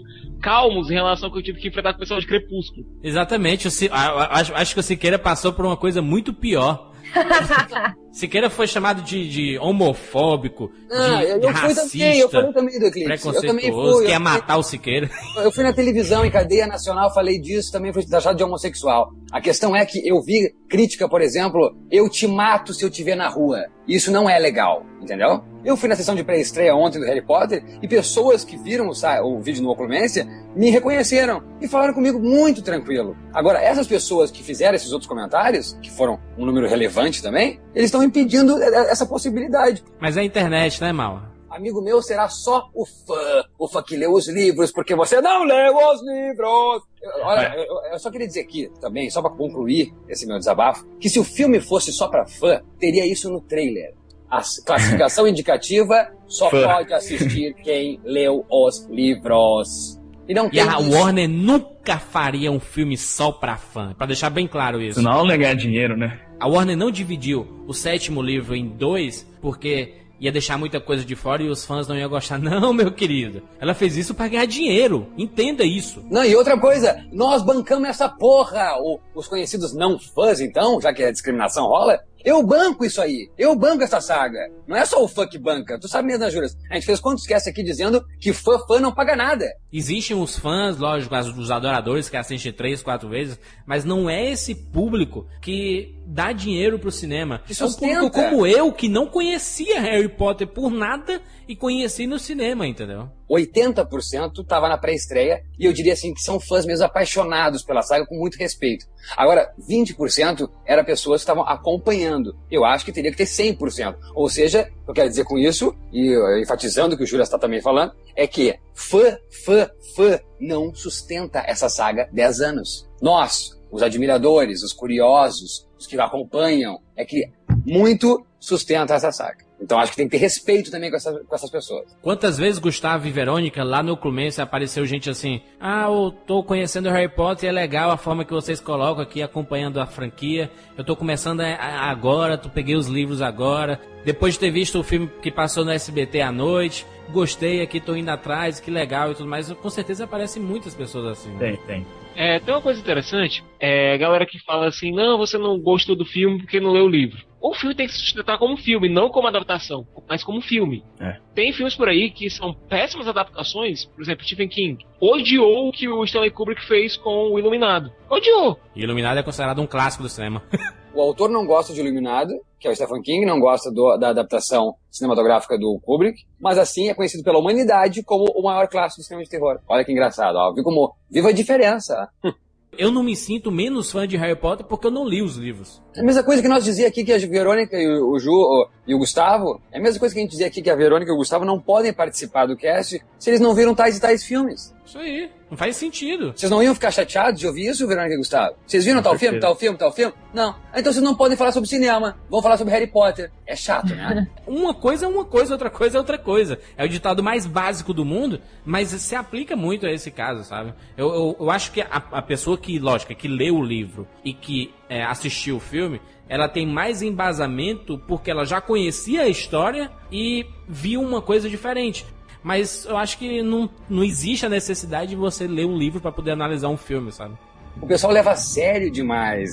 calmos em relação ao que eu tive que enfrentar com o pessoal de Crepúsculo. Exatamente. a- a- acho, acho que o Siqueira passou por uma coisa muito pior. [laughs] Siqueira foi chamado de, de homofóbico, Ah, de, eu, eu fui racista, também, eu falei também do Eclipse. Preconceituoso, eu fui- matar o Siqueira. [laughs] Eu fui na televisão, em cadeia nacional, falei disso, também fui taxado de homossexual. A questão é que eu vi crítica, por exemplo, eu te mato se eu te ver na rua. Isso não é legal, entendeu? Eu fui na sessão de pré-estreia ontem do Harry Potter e pessoas que viram o, o vídeo no Oclumência me reconheceram e falaram comigo muito tranquilo. Agora, essas pessoas que fizeram esses outros comentários, que foram um número relevante também, eles estão impedindo eh, essa possibilidade. Mas é a internet, né, Mal? Amigo meu será só o fã, o fã que leu os livros, porque você não leu os livros. Eu- Olha, eu, eu só queria dizer aqui também, só para concluir esse meu desabafo, que se o filme fosse só para fã, teria isso no trailer. A classificação indicativa só Fã. pode assistir quem leu os livros. E não E a isso. Warner nunca faria um filme só pra fã. Pra deixar bem claro isso. Senão não ia ganhar dinheiro, né? A Warner não dividiu o sétimo livro em dois porque ia deixar muita coisa de fora e os fãs não iam gostar. [laughs] Não, meu querido. Ela fez isso pra ganhar dinheiro. Entenda isso. Não, e outra coisa, nós bancamos essa porra. O- os conhecidos não fãs, então, já que a discriminação rola, eu banco isso aí. Eu banco essa saga. Não é só o fã que banca. Tu sabe mesmo, né, Juras? A gente fez quantos esquece aqui dizendo que fã, fã não paga nada. Existem os fãs, lógico, os adoradores que assistem três, quatro vezes, mas não é esse público que dá dinheiro pro cinema. Que é um sustenta. público como eu que não conhecia Harry Potter por nada e conheci no cinema, entendeu? 80% tava na pré-estreia e eu diria assim que são fãs mesmo apaixonados pela saga com muito respeito. Agora, 20% era pessoas que estavam acompanhando. Eu acho que teria que ter 100%. Ou seja, o que eu quero dizer com isso, e enfatizando o que o Júlio está também falando, é que fã, fã, fã não sustenta essa saga 10 anos. Nós, os admiradores, os curiosos, os que acompanham, é que muito sustenta essa saga. Então acho que tem que ter respeito também com, essa- com essas pessoas. Quantas vezes Gustavo e Verônica, lá no Clumense, apareceu gente assim: Ah, eu tô conhecendo Harry Potter e é legal a forma que vocês colocam aqui, acompanhando a franquia. Eu tô começando a- a- agora, tu peguei os livros agora. Depois de ter visto o filme que passou no SBT à noite, gostei aqui, tô indo atrás, que legal e tudo mais. Com certeza aparecem muitas pessoas assim. né? Tem, tem. É, tem uma coisa interessante, é a galera que fala assim, não, você não gostou do filme porque não leu o livro. O filme tem que se sustentar como filme, não como adaptação, mas como filme. É. Tem filmes por aí que são péssimas adaptações, por exemplo, Stephen King odiou o que o Stanley Kubrick fez com o Iluminado. Odiou! E Iluminado é considerado um clássico do cinema. [laughs] O autor não gosta de Iluminado, que é o Stephen King, não gosta do- da adaptação cinematográfica do Kubrick, mas assim é conhecido pela humanidade como o maior clássico do cinema de terror. Olha que engraçado, ó. Viu como. Viva a diferença. [laughs] Eu não me sinto menos fã de Harry Potter porque eu não li os livros. É a mesma coisa que nós dizia aqui que a Verônica e o Ju e o Gustavo, é a mesma coisa que a gente dizia aqui que a Verônica e o Gustavo não podem participar do cast se eles não viram tais e tais filmes. Isso aí. Não faz sentido. Vocês não iam ficar chateados de ouvir isso, Verônica e Gustavo? Vocês viram tal filme, tal filme, tal filme? Não. Então vocês não podem falar sobre cinema. Vão falar sobre Harry Potter. É chato, né? [laughs] Uma coisa é uma coisa, outra coisa é outra coisa. É o ditado mais básico do mundo, mas se aplica muito a esse caso, sabe? Eu, eu, eu acho que a, a pessoa que, lógico, que leu o livro e que é, assistiu o filme, ela tem mais embasamento porque ela já conhecia a história e viu uma coisa diferente. Mas eu acho que não, não existe a necessidade de você ler um livro para poder analisar um filme, sabe? O pessoal leva a sério demais.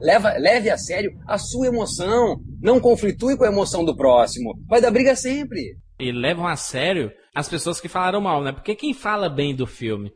Leva, leve a sério a sua emoção. Não conflitue com a emoção do próximo. Vai dar briga sempre. E levam a sério as pessoas que falaram mal, né? Porque quem fala bem do filme,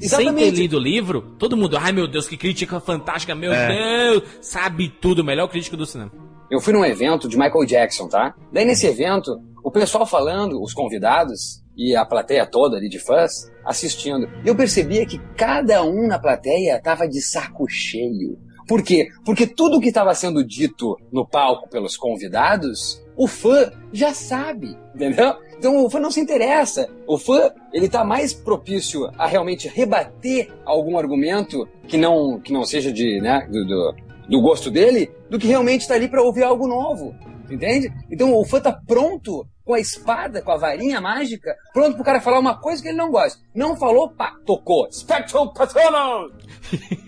Exatamente. sem ter lido o livro, todo mundo, ai meu Deus, que crítica fantástica, meu É. Deus, sabe tudo, o melhor crítico do cinema. Eu fui num evento de Michael Jackson, tá? Daí nesse evento, o pessoal falando, os convidados e a plateia toda ali de fãs assistindo. Eu percebia que cada um na plateia tava de saco cheio. Por quê? Porque tudo que estava sendo dito no palco pelos convidados, o fã já sabe, entendeu? Então o fã não se interessa. O fã, ele tá mais propício a realmente rebater algum argumento que não, que não seja de, né, do, do, do gosto dele, do que realmente estar ali para ouvir algo novo. Entende? Então o fã tá pronto com a espada, com a varinha mágica, pronto pro cara falar uma coisa que ele não gosta. Não falou, pá, tocou. Spectrum Patronum!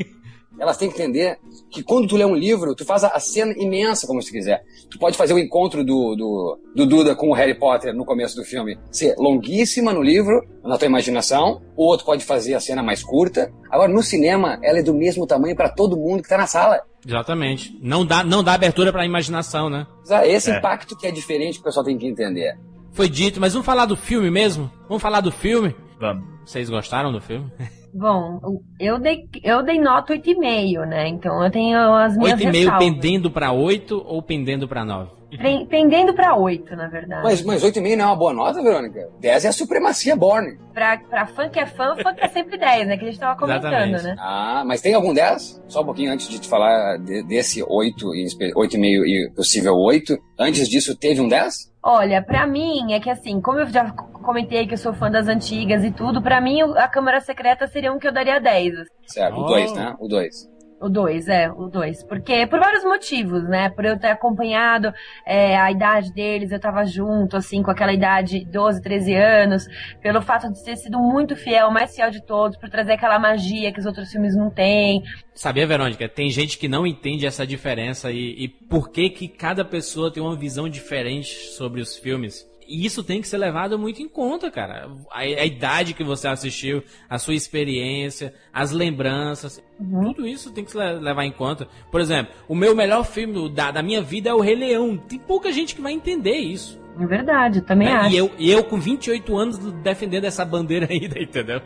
[laughs] Elas têm que entender que quando tu lê um livro, tu faz a a cena imensa como tu quiser. Tu pode fazer o encontro do, do, do Duda com o Harry Potter no começo do filme ser longuíssima no livro, na tua imaginação, o outro pode fazer a cena mais curta. Agora, no cinema, ela é do mesmo tamanho para todo mundo que tá na sala. Exatamente. Não dá, não dá abertura pra imaginação, né? Esse É. impacto que é diferente que o pessoal tem que entender. Foi dito, mas vamos falar do filme mesmo? Vamos falar do filme? Vamos. Vocês gostaram do filme? [laughs] Bom, eu dei, eu dei nota 8,5, né? Então eu tenho as minhas 8,5 ressalvas. pendendo pra 8 ou pendendo pra 9? Pen- Pendendo pra 8, na verdade. Mas, mas 8,5 não é uma boa nota, Verônica? 10 é a supremacia Borne. Pra, pra fã que é fã, fã que é sempre 10, né? Que a gente tava comentando, né? Ah, mas tem algum 10? Só um pouquinho antes de te falar de- desse 8, e espe- 8,5 e possível 8. Antes disso, teve um 10? Olha, pra mim é que assim, como eu já comentei que eu sou fã das antigas e tudo, pra mim a Câmara Secreta seria um que eu daria 10. Certo, o Oh. 2, né? O 2. O 2, é, o 2. Porque, por vários motivos, né? Por eu ter acompanhado é, a idade deles, eu tava junto, assim, com aquela idade, 12, 13 anos, pelo fato de ter sido muito fiel, o mais fiel de todos, por trazer aquela magia que os outros filmes não têm. Sabia, Verônica? Tem gente que não entende essa diferença e, e por que que cada pessoa tem uma visão diferente sobre os filmes. E isso tem que ser levado muito em conta, cara. A, a idade que você assistiu, a sua experiência, as lembranças, tudo isso tem que se le- levar em conta. Por exemplo, o meu melhor filme da, da minha vida é o Rei Leão. Tem pouca gente que vai entender isso. É verdade, eu também né? acho. E eu, e eu com 28 anos defendendo essa bandeira [laughs] ainda, entendeu?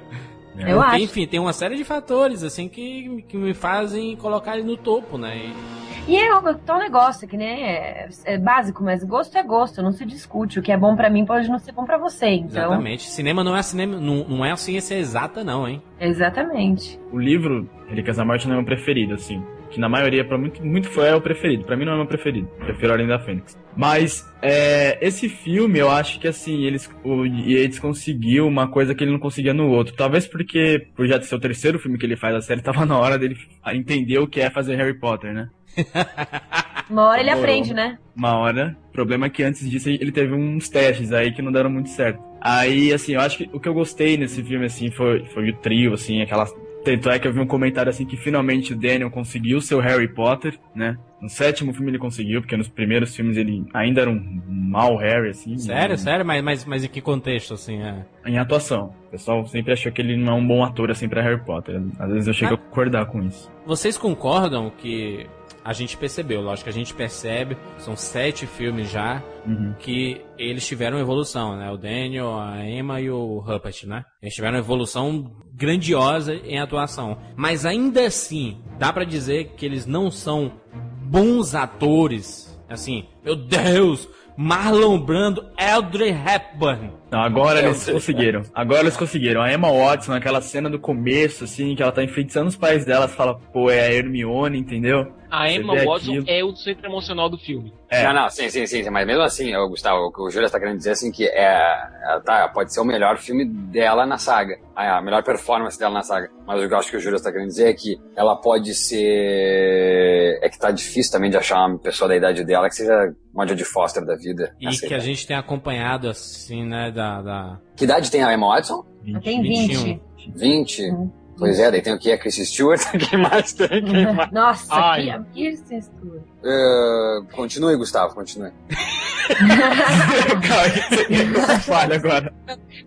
Eu Porque, acho. Enfim, tem uma série de fatores, assim, que, que me fazem colocar ele no topo, né? E- E é o tal negócio que, né, é, é básico, mas gosto é gosto, não se discute. O que é bom pra mim pode não ser bom pra você, então... Exatamente. Cinema não é cinema, não, não é assim ciência exata, não, hein? Exatamente. O livro Relíquias da Morte não é meu preferido, assim. Que na maioria, pra muito, muito fã, é o preferido. Pra mim não é meu preferido. Prefiro Além da Fênix. Mas, é, esse filme, eu acho que, assim, eles, o Yates conseguiu uma coisa que ele não conseguia no outro. Talvez porque, por já ser o terceiro filme que ele faz a série, tava na hora dele entender o que é fazer Harry Potter, né? [laughs] Uma hora ele aprende, né? uma hora. O problema é que antes disso ele teve uns testes aí que não deram muito certo. Aí, assim, eu acho que o que eu gostei nesse filme, assim, foi, foi o trio, assim, aquela. Tanto é que eu vi um comentário assim que finalmente o Daniel conseguiu seu Harry Potter, né? No sétimo filme ele conseguiu, porque nos primeiros filmes ele ainda era um mau Harry, assim. Sério, né? sério? Mas, mas, mas em que contexto, assim? É? Em atuação. O pessoal sempre achou que ele não é um bom ator assim pra Harry Potter. Às vezes eu chego a concordar com isso. Vocês concordam que a gente percebeu, lógico que a gente percebe, são sete filmes já, Uhum. que eles tiveram evolução, né? O Daniel, a Emma e o Rupert, né? Eles tiveram evolução grandiosa em atuação. Mas ainda assim, dá pra dizer que eles não são bons atores. Assim, meu Deus, Marlon Brando, Audrey Hepburn. Não, agora Eu eles sei. conseguiram. Agora eles conseguiram. A Emma Watson, aquela cena do começo, assim, que ela tá enfeitiçando os pais dela, você fala, pô, é a Hermione, entendeu? A Você Emma Watson aquilo. é o centro emocional do filme. É. Não, não, sim, sim, sim, sim, mas mesmo assim, ô, Gustavo, o que o Júlio está querendo dizer assim que é, ela tá, pode ser o melhor filme dela na saga, a, melhor performance dela na saga. Mas o que eu acho que o Júlio está querendo dizer é que ela pode ser, é que tá difícil também de achar uma pessoa da idade dela que seja uma Jodie Foster da vida. E Essa que a idade. gente tem acompanhado, assim, né, da... da... Que idade tem a Emma Watson? Tem 20. 20? Pois é, daí tem o que? A Chris Stewart, [laughs] quem mais tem? Quem mais? Nossa, Ai. que, que textura. Uh, continue, Gustavo, continue. [laughs] Falha agora.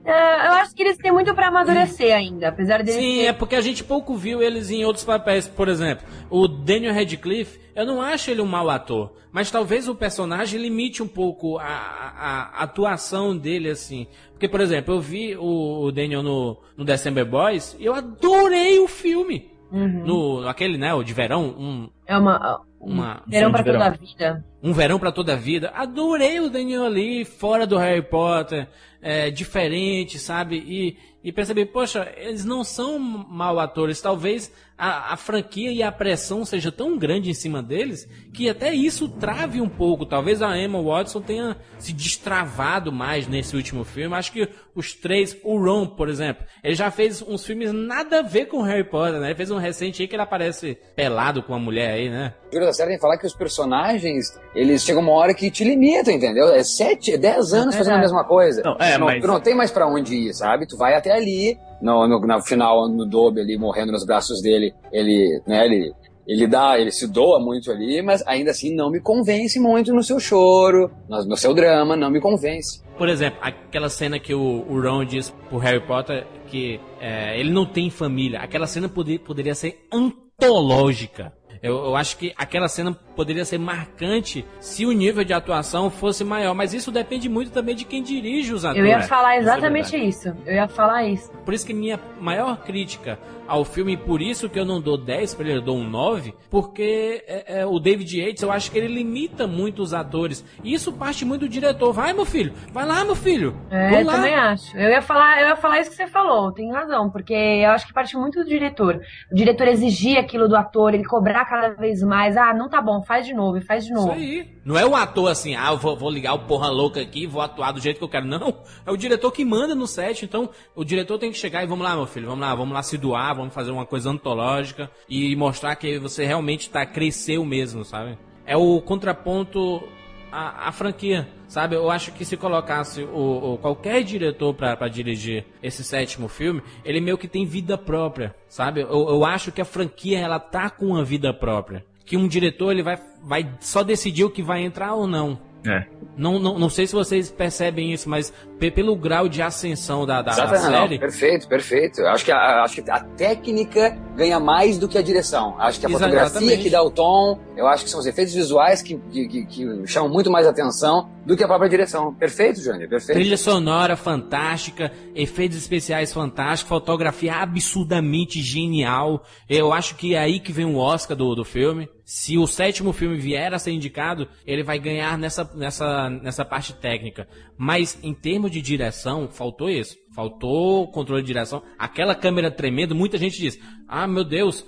É, eu acho que eles têm muito pra amadurecer ainda, apesar deles Sim, terem- é porque a gente pouco viu eles em outros papéis. Por exemplo, o Daniel Radcliffe, eu não acho ele um mau ator, mas talvez o personagem limite um pouco a, a- a atuação dele, assim. Porque, por exemplo, eu vi o, o Daniel no, no December Boys e eu adorei o filme. Uhum. No, aquele, né, o de verão, um, É uma. uma Verão pra toda a vida. um verão pra toda a vida. Adorei o Daniel ali, fora do Harry Potter, é, diferente, sabe? E, e percebi, poxa, eles não são mal atores. Talvez a, a franquia e a pressão seja tão grande em cima deles que até isso trave um pouco. Talvez a Emma Watson tenha se destravado mais nesse último filme. Acho que os três, o Ron, por exemplo, ele já fez uns filmes nada a ver com Harry Potter, né? Ele fez um recente aí que ele aparece pelado com uma mulher aí, né? Júlio da Serra tem que falar que os personagens, eles chegam uma hora que te limitam, entendeu? É sete, é dez anos É fazendo a verdade. mesma coisa. Não, é, não, mas- tu não tem mais pra onde ir, sabe? Tu vai até ali, no, no, no final, no Dobby ali, morrendo nos braços dele, ele, né, ele... Ele dá, ele se doa muito ali, mas ainda assim não me convence muito no seu choro, no, no seu drama, não me convence. Por exemplo, aquela cena que o, o Ron diz pro Harry Potter que é, ele não tem família. Aquela cena poder- poderia ser antológica. Eu, eu acho que aquela cena poderia ser marcante se o nível de atuação fosse maior. Mas isso depende muito também de quem dirige os atores. Eu ia falar Isso é exatamente verdade. isso. Eu ia falar isso. Por isso que minha maior crítica ao filme, por isso que eu não dou 10 pra ele, eu dou um 9, porque é, é, o David Yates, eu acho que ele limita muito os atores. E isso parte muito do diretor. Vai, meu filho, vai lá, meu filho. É, eu lá. também acho. Eu ia falar, eu ia falar isso que você falou, tem razão, porque eu acho que parte muito do diretor. O diretor exigir aquilo do ator, ele cobrar cada vez mais. Ah, não tá bom, faz de novo, e faz de novo. Isso aí. Não é o ator assim, ah, eu vou, vou ligar o porra louca aqui, vou atuar do jeito que eu quero. Não. É o diretor que manda no set. Então, o diretor tem que chegar e vamos lá, meu filho, vamos lá, vamos lá se doar, vamos fazer uma coisa antológica e mostrar que você realmente tá cresceu mesmo, sabe? É o contraponto à, à franquia, sabe? Eu acho que se colocasse o, o- qualquer diretor pra pra dirigir esse sétimo filme, ele meio que tem vida própria, sabe? Eu, eu acho que a franquia ela tá com uma vida própria. Que um diretor ele vai, vai só decidir o que vai entrar ou não. É. Não, não, não sei se vocês percebem isso, mas pe- pelo grau de ascensão da, da, da Exatamente, não, série. perfeito, perfeito. Eu Acho que, a, acho que a técnica ganha mais do que a direção. Acho que a Exa- fotografia exatamente. que dá o tom, eu acho que são os efeitos visuais que, que, que- que chamam muito mais atenção do que a própria direção. Perfeito, Jânio, perfeito. Trilha sonora fantástica, efeitos especiais fantásticos, fotografia absurdamente genial. Eu acho que é aí que vem o Oscar do, do filme. Se o sétimo filme vier a ser indicado, ele vai ganhar nessa, nessa, nessa parte técnica. Mas em termos de direção, faltou isso. Faltou controle de direção. Aquela câmera tremendo, muita gente diz: Ah, meu Deus,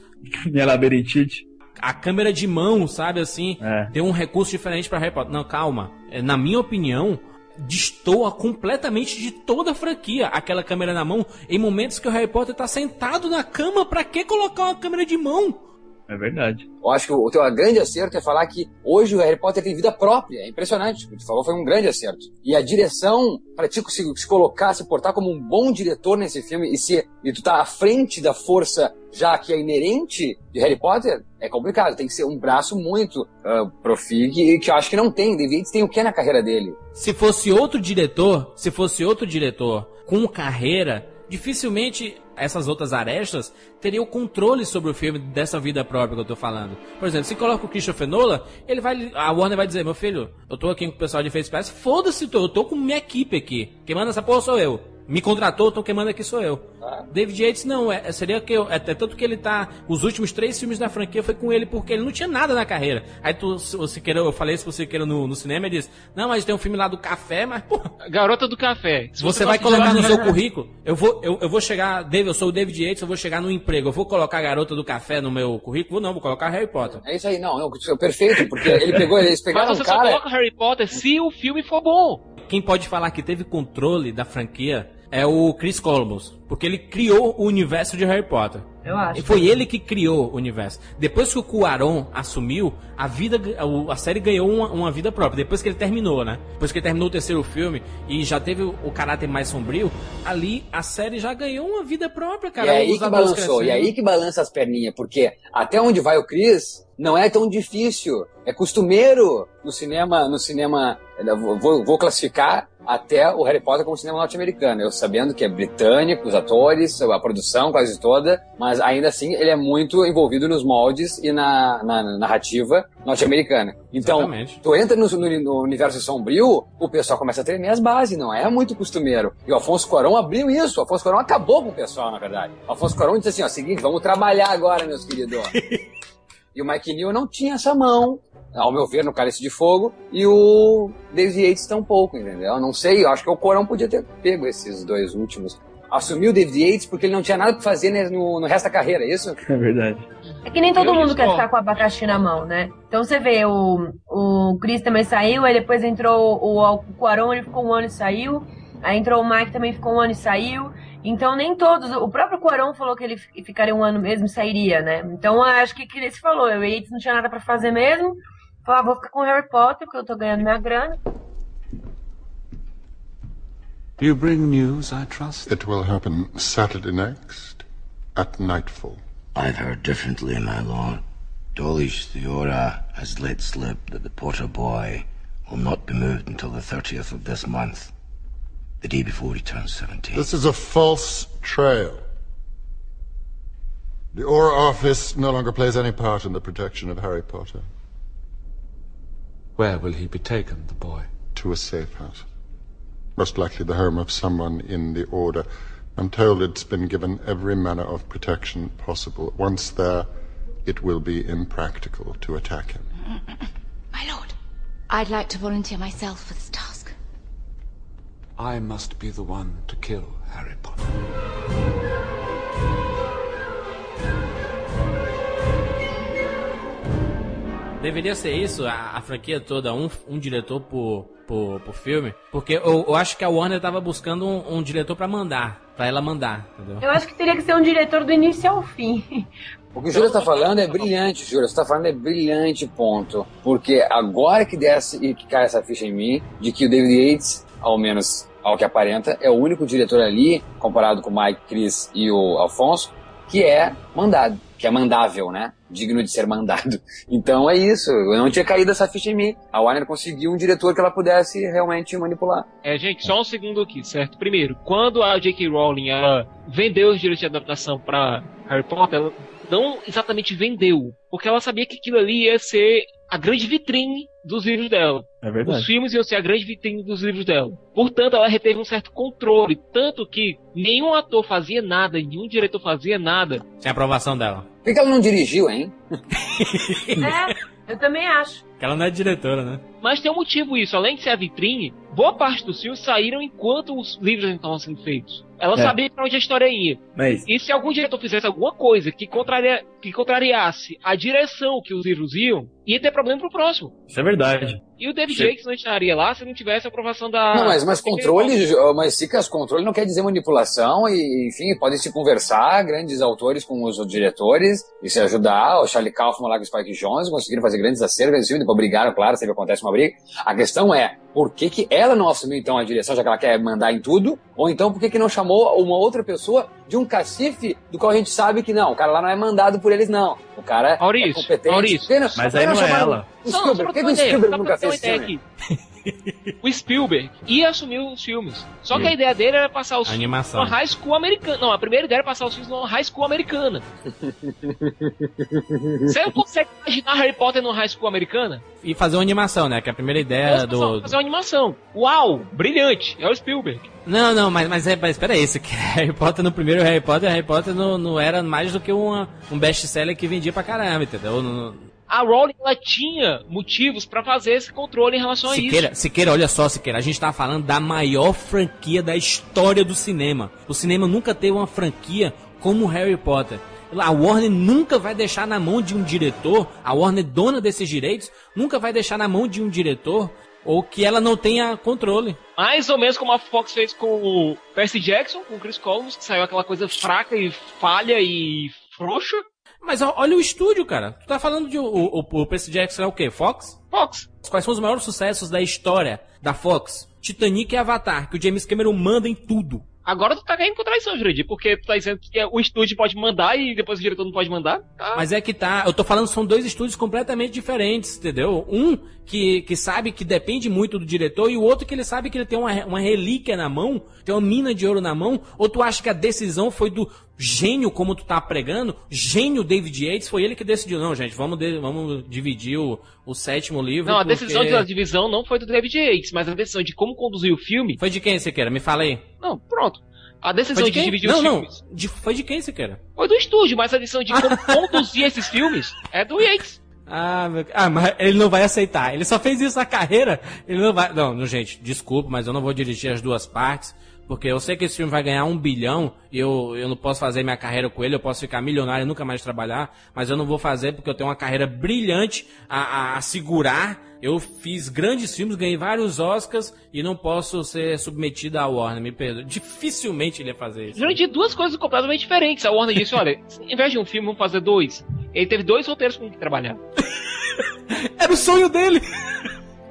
Minha labirintite. a câmera de mão, sabe assim, É. tem um recurso diferente pra Harry Potter. Não, calma. É, Na minha opinião, destoa completamente de toda a franquia aquela câmera na mão em momentos que o Harry Potter tá sentado na cama. Pra que colocar uma câmera de mão? É verdade. Eu acho que o teu grande acerto é falar que hoje o Harry Potter tem vida própria. É impressionante. O que tu falou foi um grande acerto. E a direção, pra ti se, se colocar, se portar como um bom diretor nesse filme e, se, e tu tá à frente da força já que é inerente de Harry Potter, é complicado. Tem que ser um braço muito uh, profig e que eu acho que não tem. David Yates tem o que na carreira dele? Se fosse outro diretor, se fosse outro diretor com carreira, dificilmente essas outras arestas teriam controle sobre o filme dessa vida própria que eu tô falando. Por exemplo, se coloca o Christopher Nolan, ele vai, a Warner vai dizer, meu filho, eu tô aqui com o pessoal de Face Pass, foda-se, eu tô com minha equipe aqui. Quem manda essa porra sou eu. Me contratou, quem manda aqui sou eu. David Yates não, é, seria que eu, é, é tanto que ele tá. Os últimos três filmes da franquia foi com ele, porque ele não tinha nada na carreira. Aí tu, se você queira, eu falei isso pro Siqueira no, no cinema, ele disse: Não, mas tem um filme lá do café, mas, pô, Garota do café. Se você vai colocar no seu currículo, eu vou, eu, eu vou chegar, David, eu sou o David Yates, eu vou chegar no emprego, eu vou colocar a garota do café no meu currículo? Não, vou colocar Harry Potter. É isso aí, não, não, é perfeito, porque ele pegou, eles pegaram Mas um você só cara. coloca Harry Potter se o filme for bom. Quem pode falar que teve controle da franquia é o Chris Columbus, porque ele criou o universo de Harry Potter. Eu acho. E foi ele que criou o universo. Depois que o Cuaron assumiu, a vida, a, série ganhou uma, uma, vida própria. Depois que ele terminou, né? Depois que ele terminou o terceiro filme e já teve o, caráter mais sombrio, ali a série já ganhou uma vida própria, cara. E é aí que balançou, e aí que balança as perninhas, porque até onde vai o Chris, não é tão difícil. É costumeiro no cinema, no cinema, vou, vou classificar até o Harry Potter como cinema norte-americano. Eu sabendo que é britânico, os atores, a produção quase toda, mas ainda assim ele é muito envolvido nos moldes e na, na, na narrativa norte-americana. Então, Exatamente. tu entra no, no, no, universo sombrio, o pessoal começa a tremer as bases, não é muito costumeiro. E o Afonso Cuarón abriu isso, o Afonso Cuarón acabou com o pessoal, na verdade. O Afonso Cuarón disse assim, ó, seguinte, vamos trabalhar agora, meus queridos. [laughs] E o Mike Neal não tinha essa mão, ao meu ver, no Cálice de Fogo, e o David Yates tampouco, entendeu? Eu não sei, eu acho que o Corão podia ter pego esses dois últimos. Assumiu o David Yates porque ele não tinha nada pra fazer né, no, no resto da carreira, é isso? [laughs] É verdade. É que nem todo mundo quer ficar com o abacaxi na mão, né? Então você vê, o, o Chris também saiu, aí depois entrou o, o Cuarón, ele ficou um ano e saiu. Aí entrou o Mike também ficou um ano e saiu. Então nem todos. O próprio Cuarón falou que ele ficaria um ano mesmo e sairia, né? Então acho que que se falou, o Yates não tinha nada para fazer mesmo. Falou, ah, vou ficar com Harry Potter, porque eu tô ganhando minha grana. You bring news, I trust? It will happen Saturday next, at nightfall. I've heard differently, my lord. Dolish Theora has let slip that the Potter boy will not be moved until the 30th of this month the day before he turns 17. This is a false trail. The Aura Office no longer plays any part in the protection of Harry Potter. Where will he be taken, the boy? To a safe house. Most likely the home of someone in the Order. I'm told it's been given every manner of protection possible. Once there, it will be impractical to attack him. [clears throat] My lord, I'd like to volunteer myself for this task. I must be the one to kill Harry Potter. Deveria ser isso, a, a franquia toda, um, um diretor por, por, por, filme. Porque eu, eu, acho que a Warner tava buscando um, um diretor para mandar, para ela mandar, entendeu? Eu acho que teria que ser um diretor do início ao fim. O que o Júlio está falando é brilhante, Júlio. Você está falando é brilhante, ponto. Porque agora que desce e que cai essa ficha em mim, de que o David Yates ao menos ao que aparenta, é o único diretor ali, comparado com o Mike, Chris e o Alfonso, que é mandado, que é mandável, né? Digno de ser mandado. [laughs] Então é isso, eu não tinha caído essa ficha em mim. A Warner conseguiu um diretor que ela pudesse realmente manipular. É, gente, só um segundo aqui, certo? Primeiro, quando a J.K. Rowling ela vendeu os direitos de adaptação para Harry Potter, ela não exatamente vendeu, porque ela sabia que aquilo ali ia ser a grande vitrine dos livros dela. É verdade. Os filmes iam ser a grande vitrine dos livros dela. Portanto, ela reteve um certo controle, tanto que nenhum ator fazia nada, nenhum diretor fazia nada. Sem aprovação dela. Por que ela não dirigiu, hein? [laughs] é, eu também acho. Que ela não é diretora, né? Mas tem um motivo isso. Além de ser a vitrine, boa parte dos filmes saíram enquanto os livros estavam sendo feitos. Ela é. sabia pra onde a história ia. Mas... E se algum diretor fizesse alguma coisa que, contraria, que contrariasse a direção que os livros iam, ia ter problema pro próximo. Isso é verdade. E o David Jakes não estaria lá se não tivesse a aprovação da. Não, mas, mas controle, mas Cicas, controle não quer dizer manipulação, e enfim, podem se conversar, grandes autores com os diretores, e se ajudar. O Charlie Kaufman lá com o Spike Jones conseguiram fazer grandes acervos, depois brigaram, claro, sempre acontece uma briga. A questão é, por que, que ela não assumiu então a direção, já que ela quer mandar em tudo? Ou então por que, que não chamou uma outra pessoa de um cacife do qual a gente sabe que não, o cara lá não é mandado por eles, não. O cara é Maurício, é competente. Maurício, não, mas aí não é ela. O Spielberg, por que, que o Spielberg nunca fez filme? O Spielberg ia assumir os filmes. Só que a ideia dele era passar os filmes numa high school americana. Não, a primeira ideia era passar os filmes numa high school americana. [laughs] Você não consegue imaginar Harry Potter numa high school americana? E fazer uma animação, né? Que é a primeira ideia do. Fazer uma animação. Uau! Brilhante! É o Spielberg. Não, não, mas, mas, é, mas espera isso, que Harry Potter no primeiro Harry Potter, Harry Potter não, não era mais do que uma, um best-seller que vendia pra caramba, entendeu? Não, a Rowling ela tinha motivos para fazer esse controle em relação Siqueira, a isso. Siqueira, olha só, Siqueira, a gente tá falando da maior franquia da história do cinema. O cinema nunca teve uma franquia como Harry Potter. A Warner nunca vai deixar na mão de um diretor, a Warner dona desses direitos, nunca vai deixar na mão de um diretor ou que ela não tenha controle. Mais ou menos como a Fox fez com o Percy Jackson, com o Chris Columbus, que saiu aquela coisa fraca e falha e frouxa. Mas olha o estúdio, cara. Tu tá falando de o, o, o Percy Jackson é o quê? Fox? Fox. Quais são os maiores sucessos da história da Fox? Titanic e Avatar, que o James Cameron manda em tudo. Agora tu tá caindo com traição, Jurandir, porque tu tá dizendo que o estúdio pode mandar e depois o diretor não pode mandar. Tá. Mas é que tá. Eu tô falando, são dois estúdios completamente diferentes, entendeu? Um que, que sabe que depende muito do diretor e o outro que ele sabe que ele tem uma, uma relíquia na mão, tem uma mina de ouro na mão. Ou tu acha que a decisão foi do gênio, como tu tá pregando? Gênio David Yates, foi ele que decidiu. Não, gente, vamos, de, vamos dividir o, o sétimo livro. Não, a porque... decisão da divisão não foi do David Yates, mas a decisão de como conduzir o filme. Foi de quem você queira? Me fala aí. Não, pronto. A decisão de, de, dividir não, os não. filmes. De, foi de quem você quer? Foi do estúdio, mas a decisão de como [laughs] conduzir esses filmes é do Yates. Ah, meu... ah, mas ele não vai aceitar. Ele só fez isso na carreira. Ele não vai. Não, gente, desculpa, mas eu não vou dirigir as duas partes. Porque eu sei que esse filme vai ganhar um bilhão e eu, eu não posso fazer minha carreira com ele, eu posso ficar milionário e nunca mais trabalhar, mas eu não vou fazer porque eu tenho uma carreira brilhante a, a, a segurar. Eu fiz grandes filmes, ganhei vários Oscars e não posso ser submetido à Warner, me perdoe. Dificilmente ele ia fazer isso. Durante duas coisas completamente diferentes. A Warner disse: olha, em vez de um filme, vamos fazer dois. Ele teve dois roteiros com que trabalhar. [laughs] Era o sonho dele!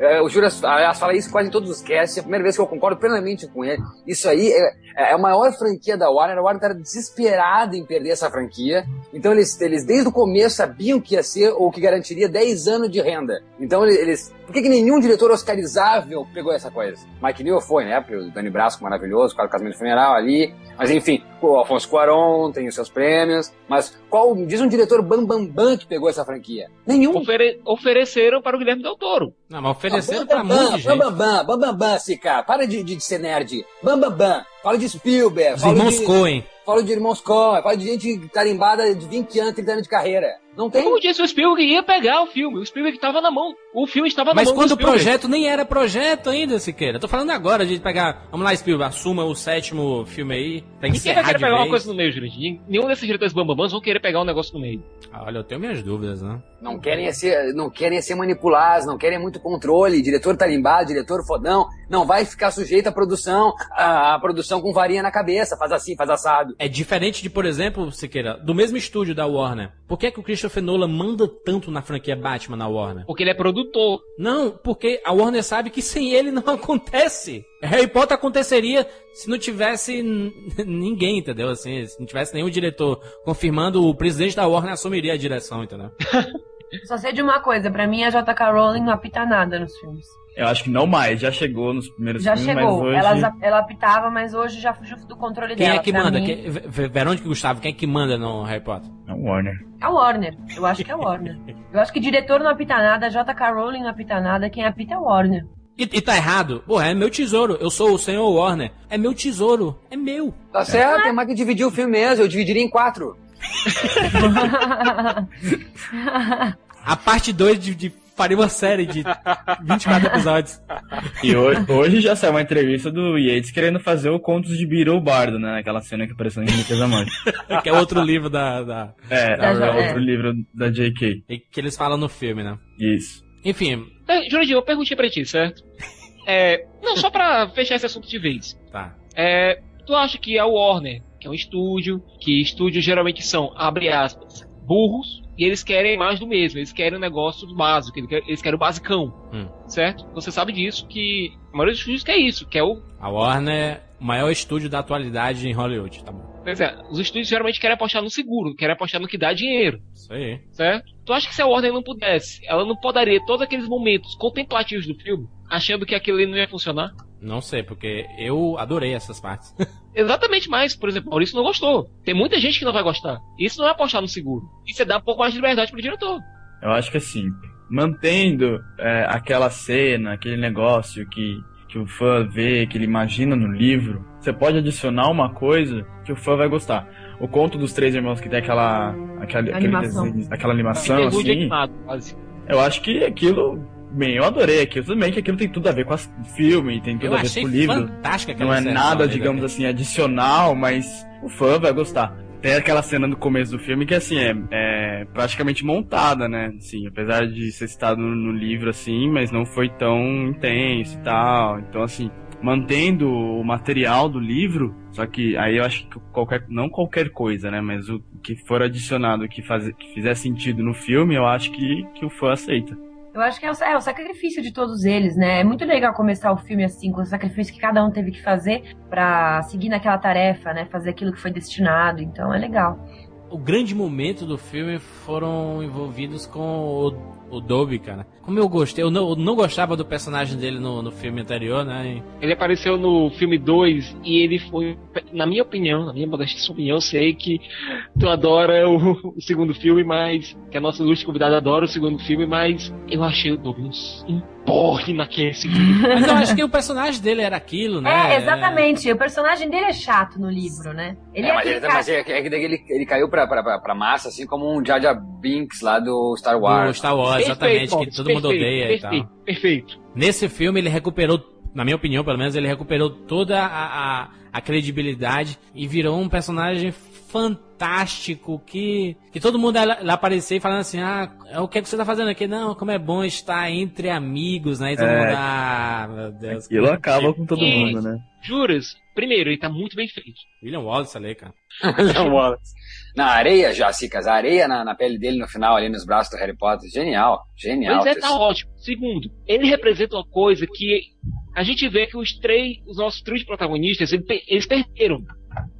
É, o Júlio aliás, fala isso quase em todos os casts, é a primeira vez que eu concordo plenamente com ele. Isso aí é, é a maior franquia da Warner, a Warner estava desesperada em perder essa franquia, então eles, eles desde o começo sabiam que ia ser ou que garantiria 10 anos de renda. Então eles... Por que, que nenhum diretor oscarizável pegou essa coisa? Mike Newell foi, né? O Dani Brasco maravilhoso, o casamento funeral ali, mas enfim, o Alfonso Cuarón tem os seus prêmios, mas qual, diz um diretor bambambam bam, bam, que pegou essa franquia? Nenhum. Ofere, ofereceram para o Guilherme Del Toro. Não, mas ofereceram para muita gente. Bambambam, bambambam, Sica, para de, de, de ser nerd. Bambambam, fala de Spielberg. Os irmãos de, Coen. Fala de irmãos Coen, fala de gente tarimbada de 20 anos, 30 anos de carreira. Não tem. Como disse, o Spielberg ia pegar o filme. O Spielberg estava na mão. O filme estava na Mas mão. quando do o projeto nem era projeto ainda, Siqueira. Eu tô falando agora de pegar. Vamos lá, Spielberg, assuma o sétimo filme aí. Pra Ninguém vai querer pegar vez. uma coisa no meio, gente. Nenhum desses diretores bambambãs vão querer pegar um negócio no meio. Ah, olha, eu tenho minhas dúvidas, né? Não querem ser, não querem ser manipulados, não querem muito controle. Diretor tarimbado, diretor fodão, não vai ficar sujeito à produção, à, à produção com varinha na cabeça, faz assim, faz assado. É diferente de, por exemplo, Siqueira, do mesmo estúdio da Warner. Por que, é que o Christopher Nolan manda tanto na franquia Batman na Warner? Porque ele é produtor. Não, porque a Warner sabe que sem ele não [laughs] acontece. Harry Potter aconteceria se não tivesse [laughs] ninguém, entendeu? Assim, se não tivesse nenhum diretor confirmando, o presidente da Warner assumiria a direção, entendeu? [laughs] Só sei de uma coisa, pra mim a J.K. Rowling não apita nada nos filmes. Eu acho que não mais, já chegou nos primeiros Já filmes, chegou, mas hoje... ela, ela apitava, mas hoje já fugiu do controle Quem dela. é que manda? mim, Quem, Ver- Verônica e Gustavo, quem é que manda no Harry Potter? É o Warner. É o Warner. Eu acho que é o Warner. Eu acho que diretor não apita nada, J.K. Rowling não apita nada, quem apita é o Warner. E, e tá errado? Porra, é meu tesouro. Eu sou o senhor Warner. É meu tesouro. É meu. Tá certo, tem mais que dividir o filme mesmo, eu dividiria em quatro. [laughs] A parte 2 de, de faria uma série de 24 episódios. E hoje, hoje já saiu uma entrevista do Yates querendo fazer o Contos de Beetle Bardo, né? Aquela cena que apareceu em da Morte. [laughs] que é outro livro da. da É, da- é outro livro da J.K. E que eles falam no filme, né? Isso. Enfim. Jurandir, eu perguntei pra ti, certo? [laughs] É, não, só pra fechar esse assunto de vez. Tá. É, tu acha que a Warner, que é um estúdio, que estúdios geralmente são, abre aspas, burros, e eles querem mais do mesmo, eles querem um negócio básico, eles querem, o basicão, Hum. certo? Você sabe disso, que a maioria dos estúdios quer isso, que é o... A Warner, o maior estúdio da atualidade em Hollywood, tá bom. Pois é, os estúdios geralmente querem apostar no seguro, querem apostar no que dá dinheiro, Isso aí. certo? Tu acha que se a Warner não pudesse, ela não podaria todos aqueles momentos contemplativos do filme, achando que aquilo ali não ia funcionar? Não sei, porque eu adorei essas partes. [laughs] Exatamente mais, por exemplo, Maurício não gostou. Tem muita gente que não vai gostar. Isso não é apostar no seguro. Isso é dar um pouco mais de liberdade pro diretor. Eu acho que assim, mantendo é, aquela cena, aquele negócio que, que o fã vê, que ele imagina no livro, você pode adicionar uma coisa que o fã vai gostar. O conto dos três irmãos que tem aquela aquela, aquele Animação. desenho- aquela animação assim, animado, quase. eu acho que aquilo Bem, eu adorei aquilo. Tudo bem que aquilo tem tudo a ver com o filme, tem tudo Eu a ver achei com o livro. Não é nada, digamos da- assim, adicional, mas o fã vai gostar. Tem aquela cena no começo do filme que, assim, é, é praticamente montada, né? Assim, apesar de ser citado no, livro, assim, mas não foi tão intenso e tal. Então, assim, mantendo o material do livro, só que aí eu acho que qualquer, não qualquer coisa, né, mas o que for adicionado que, faz, que fizer sentido no filme, eu acho que, que o fã aceita. Eu acho que é o, é o, sacrifício de todos eles, né? É muito legal começar o filme assim, com o sacrifício que cada um teve que fazer para seguir naquela tarefa, né? Fazer aquilo que foi destinado. Então é legal. O grande momento do filme foram envolvidos com o o Dobby, cara. Como eu gostei, eu não, eu não gostava do personagem dele no, no filme anterior, né? Ele apareceu no filme 2 e ele foi, na minha opinião, na minha modesta opinião, eu sei que tu adora o, o, segundo filme, mas. que a nossa ilustre convidada adora o segundo filme, mas eu achei o Dobby um porre naquele segundo. [laughs] Mas eu acho que o personagem dele era aquilo, né? É, exatamente. O personagem dele é chato no livro, né? Ele é, é mas, ele, mas é, é, ele, ele caiu pra, pra, pra, massa, assim como um Jar Binks lá do Star Wars. Do Star Wars, exatamente, que todo perfeito, mundo odeia perfeito, e tal. Perfeito. Nesse filme ele recuperou, na minha opinião, pelo menos, ele recuperou toda a, a, a credibilidade e virou um personagem fantástico que, que todo mundo lá aparecer falando assim: ah, o que, é que você tá fazendo aqui? Não, como é bom estar entre amigos, né? E todo É. mundo, ah, meu Deus. Aquilo acaba com todo mundo, né? Juras? Primeiro, ele tá muito bem feito. William Wallace ali, cara. [laughs] William Wallace. Na areia, já, Cicas, a areia na, na pele dele no final, ali nos braços do Harry Potter. Genial, genial. Pois é, tá ótimo. Segundo, ele representa uma coisa que a gente vê que os três, os nossos três protagonistas, eles perderam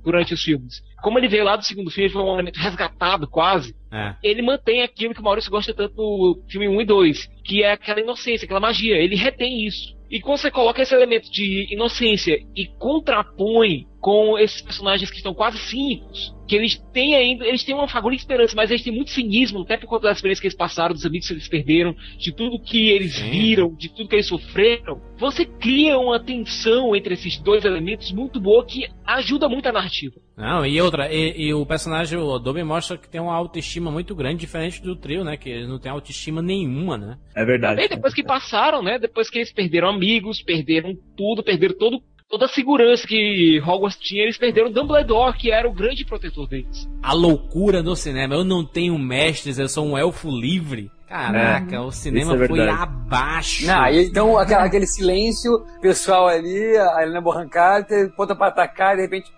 durante os filmes. Como ele veio lá do segundo filme, foi um elemento resgatado quase. É. Ele mantém aquilo que o Maurício gosta tanto no filme 1 e 2, que é aquela inocência, aquela magia. Ele retém isso. E quando você coloca esse elemento de inocência e contrapõe com esses personagens que estão quase cínicos, que eles têm ainda, eles têm uma fagulha de esperança, mas eles têm muito cinismo, até por conta das experiências que eles passaram, dos amigos que eles perderam, de tudo que eles viram, de tudo que eles sofreram. Você cria uma tensão entre esses dois elementos muito boa que ajuda muito a narrativa. Não, e outra, e, e o personagem, o Dobby mostra que tem uma autoestima muito grande, diferente do trio, né? Que ele não tem autoestima nenhuma, né? É verdade. Também depois que passaram, né? Depois que eles perderam amigos, perderam tudo, perderam todo, toda a segurança que Hogwarts tinha, eles perderam Dumbledore, que era o grande protetor deles. A loucura no cinema. Eu não tenho mestres, eu sou um elfo livre. Caraca, É, o cinema é foi abaixo. Não, e então aquela- aquele silêncio, pessoal ali, a Helena Bonham Carter, ponta pra atacar, e de repente.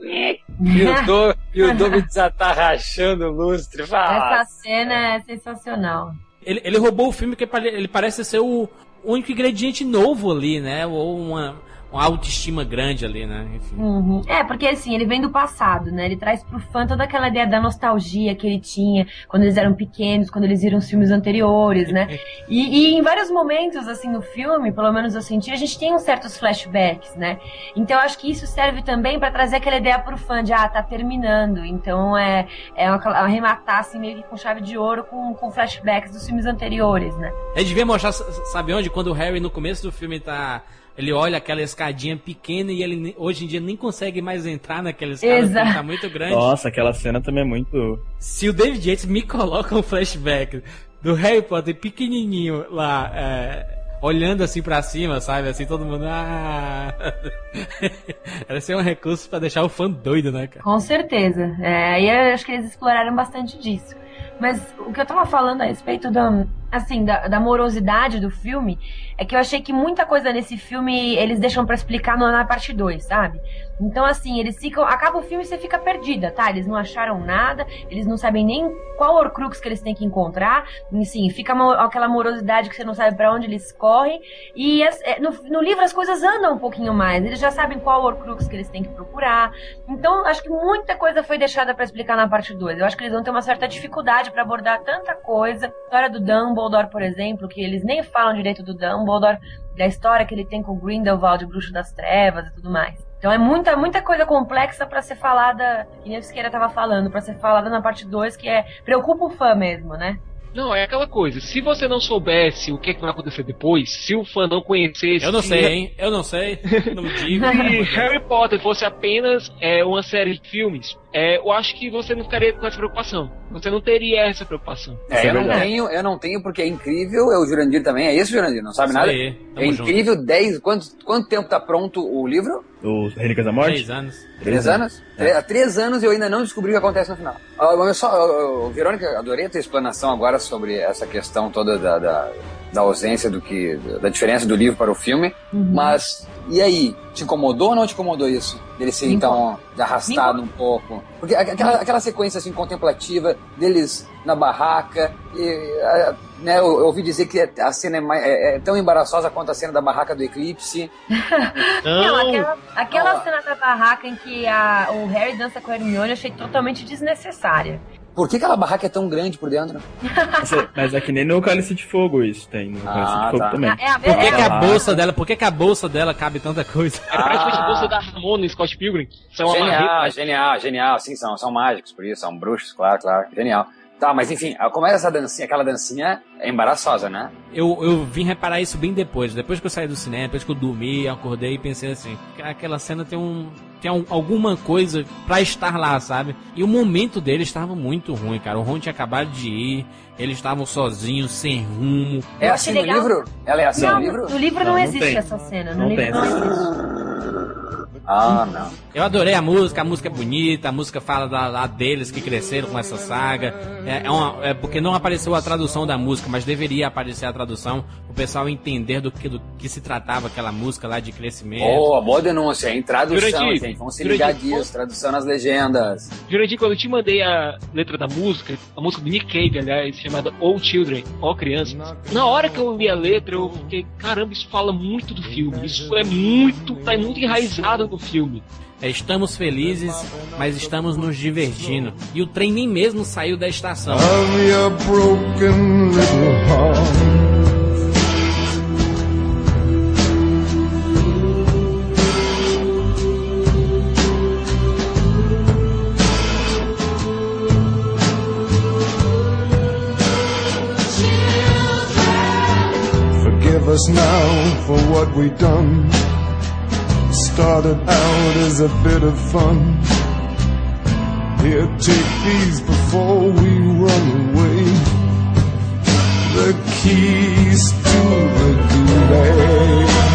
E o, Do, e o [laughs] rachando o lustre. Fala. Essa cena é sensacional. Ele, ele roubou o filme que ele parece ser o único ingrediente novo ali, né? Ou uma, uma autoestima grande ali, né? Enfim. Uhum. É, porque assim, ele vem do passado, né? Ele traz pro fã toda aquela ideia da nostalgia que ele tinha quando eles eram pequenos, quando eles viram os filmes anteriores, né? [laughs] E, e em vários momentos, assim, no filme, pelo menos eu senti, a gente tem uns certos flashbacks, né? Então eu acho que isso serve também pra trazer aquela ideia pro fã de, ah, tá terminando. Então é, é uma- arrematar, assim, meio que com chave de ouro com, com flashbacks dos filmes anteriores, né? Ele devia mostrar, sabe onde? Quando o Harry no começo do filme tá. Ele olha aquela escadinha pequena e ele hoje em dia nem consegue mais entrar naquela escada porque Exato. tá muito grande. Nossa, aquela cena também é muito. Se o David Yates me [laughs] coloca um flashback do Harry Potter pequenininho lá, é, olhando assim pra cima, sabe? Assim, todo mundo. Ah! [laughs] Era ser um recurso pra deixar o fã doido, né, cara? Com certeza. É, aí eu acho que eles exploraram bastante disso. Mas o que eu tava falando a respeito da, assim, da, da morosidade do filme é que eu achei que muita coisa nesse filme eles deixam pra explicar na parte 2, sabe? Então, assim, eles ficam. Acaba o filme e você fica perdida, tá? Eles não acharam nada, eles não sabem nem qual Horcrux que eles têm que encontrar. Enfim, fica uma- aquela morosidade que você não sabe pra onde eles correm. E as- é, no, no livro as coisas andam um pouquinho mais. Eles já sabem qual Horcrux que eles têm que procurar. Então, acho que muita coisa foi deixada pra explicar na parte 2. Eu acho que eles vão ter uma certa dificuldade pra abordar tanta coisa. A história do Dumbledore, por exemplo, que eles nem falam direito do Dumbledore, da história que ele tem com Grindelwald, Bruxo das Trevas e tudo mais. Então é muita, muita coisa complexa pra ser falada, que nem o Siqueira tava falando, pra ser falada na parte 2, que é preocupa o fã mesmo, né? Não, é aquela coisa. Se você não soubesse o que, é que vai acontecer depois, se o fã não conhecesse. Eu não se- sei, hein? Eu não sei. Não [laughs] digo. Se Harry Potter fosse apenas é, uma série de filmes, é, eu acho que você não ficaria com essa preocupação. Você não teria essa preocupação. É, eu não tenho, eu não tenho porque é incrível, é o Jurandir também, é isso, Jurandir? Não sabe Isso nada? aí, é incrível, 10, quanto, quanto tempo tá pronto o livro? Os Relíquias da Morte? Três anos. Três anos? Tre- Há três anos eu ainda não descobri o que acontece no final. Ah, mas só, Verônica, adorei a tua explanação agora sobre essa questão toda da, da, da ausência do que. da diferença do livro para o filme. Mas, e aí? Te incomodou ou não te incomodou isso? Dele ser, Me então, arrastado um pouco? Porque aquela, aquela sequência assim, contemplativa deles na barraca, e, né, eu, eu ouvi dizer que a cena é, mais- é- é tão embaraçosa quanto a cena da barraca do Eclipse. [laughs] Não, aquela, aquela cena da barraca em que a- o Harry dança com a Hermione eu achei totalmente desnecessária. Por que aquela barraca é tão grande por dentro? Mas é- Mas é que nem no Cálice de Fogo isso tem. No Cálice de Fogo tá. também. É a Por que, que a Ah. bolsa dela, por que, que a bolsa dela cabe tanta coisa? Era praticamente a bolsa da Ramona em Scott Pilgrim. É uma genial, marreta. genial, genial. Sim, são, são mágicos, por isso, são bruxos, claro, claro. Genial. Tá, mas enfim, como é essa dancinha? Aquela dancinha é embaraçosa, né? Eu, eu vim reparar isso bem depois. Depois que eu saí do cinema, depois que eu dormi, acordei e pensei assim: aquela cena tem um. Tem um- alguma coisa pra estar lá, sabe? E o momento dele estava muito ruim, cara. O Ron tinha acabado de ir, eles estavam sozinhos, sem rumo. É assim no legal. livro? Ela é assim não, no livro? no livro não, Não, não existe tem. essa cena. No Não livro tem não existe. Ah, não. Eu adorei a música, a música é bonita, a música fala da, lá deles que cresceram com essa saga. É, é, uma- é porque não apareceu a tradução da música, mas deveria aparecer a tradução, o pessoal entender do que, do que se tratava aquela música lá de crescimento. Boa, boa denúncia, hein? Tradução, Jurandir, gente. Vamos se Jurandir, ligar disso. Tradução nas legendas. Jurandir, quando eu te mandei a letra da música, a música do Nick Cave, aliás, chamada All Children, Ó Crianças, na hora que eu li a letra, eu fiquei, caramba, isso fala muito do filme. Isso é muito, tá muito enraizado no filme. É, Estamos felizes, mas estamos nos divertindo. E o trem nem mesmo saiu da estação. Us now for what we done. Started out as a bit of fun. Here, take these before we run away. The keys to the gulag.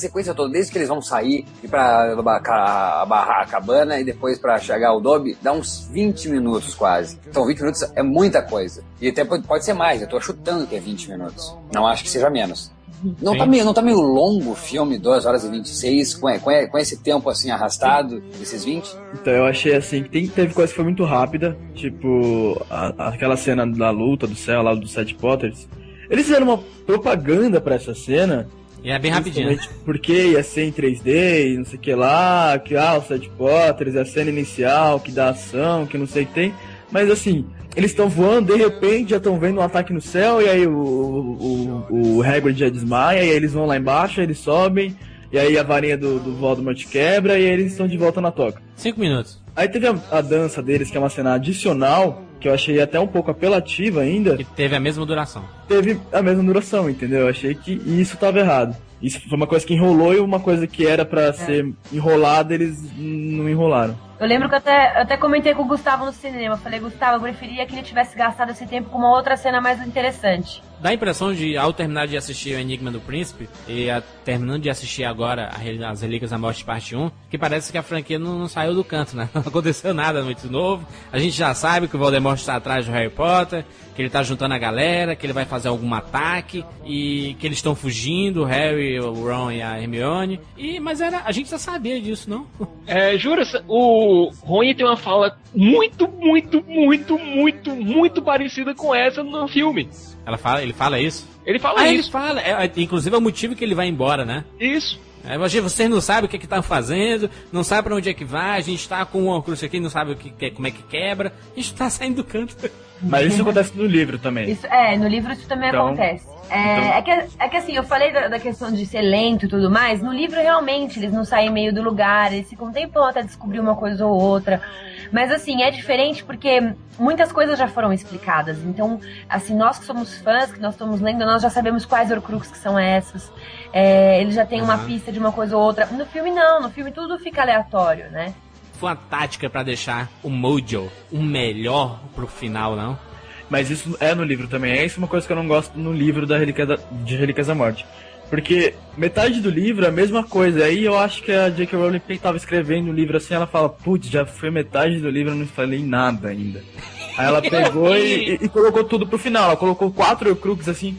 Sequência toda, desde que eles vão sair e pra a, a cabana e depois pra chegar ao Dobby, dá uns 20 minutos quase. Então 20 minutos é muita coisa. E até pode, pode ser mais, eu tô chutando que é 20 minutos. Não acho que seja menos. Não tá, meio, não tá meio longo o filme, 2 horas e 26, com, com, com esse tempo assim arrastado, esses 20? Então eu achei assim que tem, teve coisa que foi muito rápida, tipo a- aquela cena da luta do céu lá dos Sete Potters. Eles fizeram uma propaganda pra essa cena. E é bem rapidinho. Porque ia ser em 3D e não sei o que lá, que ah, os Sete Potters, a cena inicial, que dá ação, que não sei o que tem. Mas assim, eles estão voando, de repente já estão vendo um ataque no céu, e aí o, o, o, o Hagrid já desmaia, e aí eles vão lá embaixo, eles sobem, e aí a varinha do, do Voldemort quebra, e aí eles estão de volta na toca. Cinco minutos. Aí teve a, a dança deles, que é uma cena adicional, que eu achei até um pouco apelativa ainda. Que teve a mesma duração. Teve a mesma duração, entendeu? Eu achei que isso tava errado. Isso foi uma coisa que enrolou e uma coisa que era pra ser enrolada, eles não enrolaram. Eu lembro que eu até, eu até comentei com o Gustavo no cinema. Eu falei, Gustavo, eu preferia que ele tivesse gastado esse tempo com uma outra cena mais interessante. Dá a impressão de, ao terminar de assistir o Enigma do Príncipe, e a- terminando de assistir agora As Relíquias da Morte Parte 1, que parece que a franquia não, não saiu do canto, né? [laughs] Não aconteceu nada muito novo. A gente já sabe que o Voldemort está atrás do Harry Potter, que ele tá juntando a galera, que ele vai fazer algum ataque, e que eles estão fugindo, o Harry, o Ron e a Hermione. E, mas era, a gente já sabia disso, não? É, jura, o Rony tem uma fala muito, muito, muito, muito, muito parecida com essa no filme. Ela fala, ele fala isso? Ele fala ah, isso. ele fala. É, é, inclusive é o motivo que ele vai embora, né? Isso. É, vocês não sabem o que é que estão fazendo, não sabem pra onde é que vai, a gente tá com uma cruz aqui, não sabe o que, que- como é que quebra, a gente tá saindo do canto. Mas isso acontece no livro também. Isso, é, no livro isso também Então- acontece. É, então- é, que, é que assim, eu falei da, da questão de ser lento e tudo mais, no livro realmente eles não saem meio do lugar, eles ficam um tempão até descobrir uma coisa ou outra. Mas assim, é diferente porque muitas coisas já foram explicadas. Então, assim, nós que somos fãs, que nós estamos lendo, nós já sabemos quais Horcrux que são essas. É, ele já tem uma Uhum. pista de uma coisa ou outra. No filme não, no filme tudo fica aleatório, né? Foi uma tática pra deixar o Mojo o melhor pro final, não? Mas isso é no livro também. É isso uma coisa que eu não gosto no livro da Relíquia da, de Relíquias da Morte. Porque metade do livro é a mesma coisa. Aí eu acho que a J.K. Rowling que tava escrevendo o livro assim, ela fala, putz, já foi metade do livro, eu não falei nada ainda. Aí ela [laughs] pegou e, e- e colocou tudo pro final. Ela colocou quatro Horcrux assim.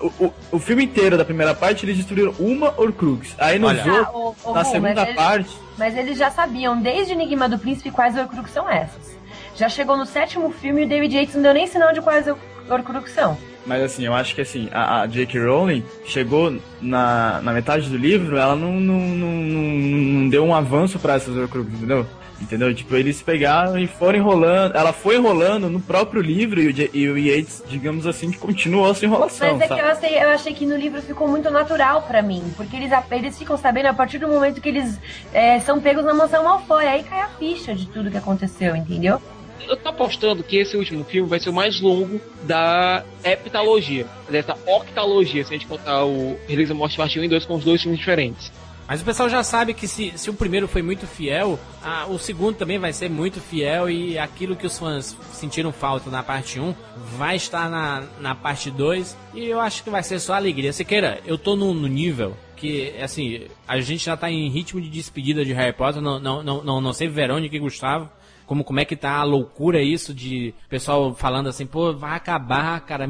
O, o, o filme inteiro da primeira parte eles destruíram uma Horcrux. Aí nos outros, Ah, na segunda mas parte. Mas eles já sabiam, desde Enigma do Príncipe, quais Horcrux são essas. Já chegou no sétimo filme e o David Yates não deu nem sinal de quais Hor- Horcrux são. Mas assim, eu acho que assim, a, a J.K. Rowling chegou na, na metade do livro, ela não, não, não, não, deu um avanço pra essas Horcruxes, entendeu? Entendeu? Tipo, eles pegaram e foram enrolando. Ela foi enrolando no próprio livro e o, J- e o Yates, digamos assim, que continuou essa enrolação, Mas é que sabe? eu achei, eu achei que no livro ficou muito natural pra mim. Porque eles, eles ficam sabendo a partir do momento que eles é, são pegos na mansão Malfoy. Aí cai a ficha de tudo que aconteceu, entendeu? Eu tô apostando que esse último filme vai ser o mais longo da heptalogia, dessa octalogia, se a gente contar o Relíquias da Morte Parte 1 e 2 com os dois filmes diferentes. Mas o pessoal já sabe que se, se o primeiro foi muito fiel, ah, o segundo também vai ser muito fiel e aquilo que os fãs sentiram falta na parte 1 vai estar na, na parte 2 e eu acho que vai ser só alegria. Siqueira, eu tô no, no nível que, assim, a gente já tá em ritmo de despedida de Harry Potter, não, não, não, não, não sei Verônica e Gustavo, como, como é que tá a loucura isso de pessoal falando assim, pô, vai acabar, cara,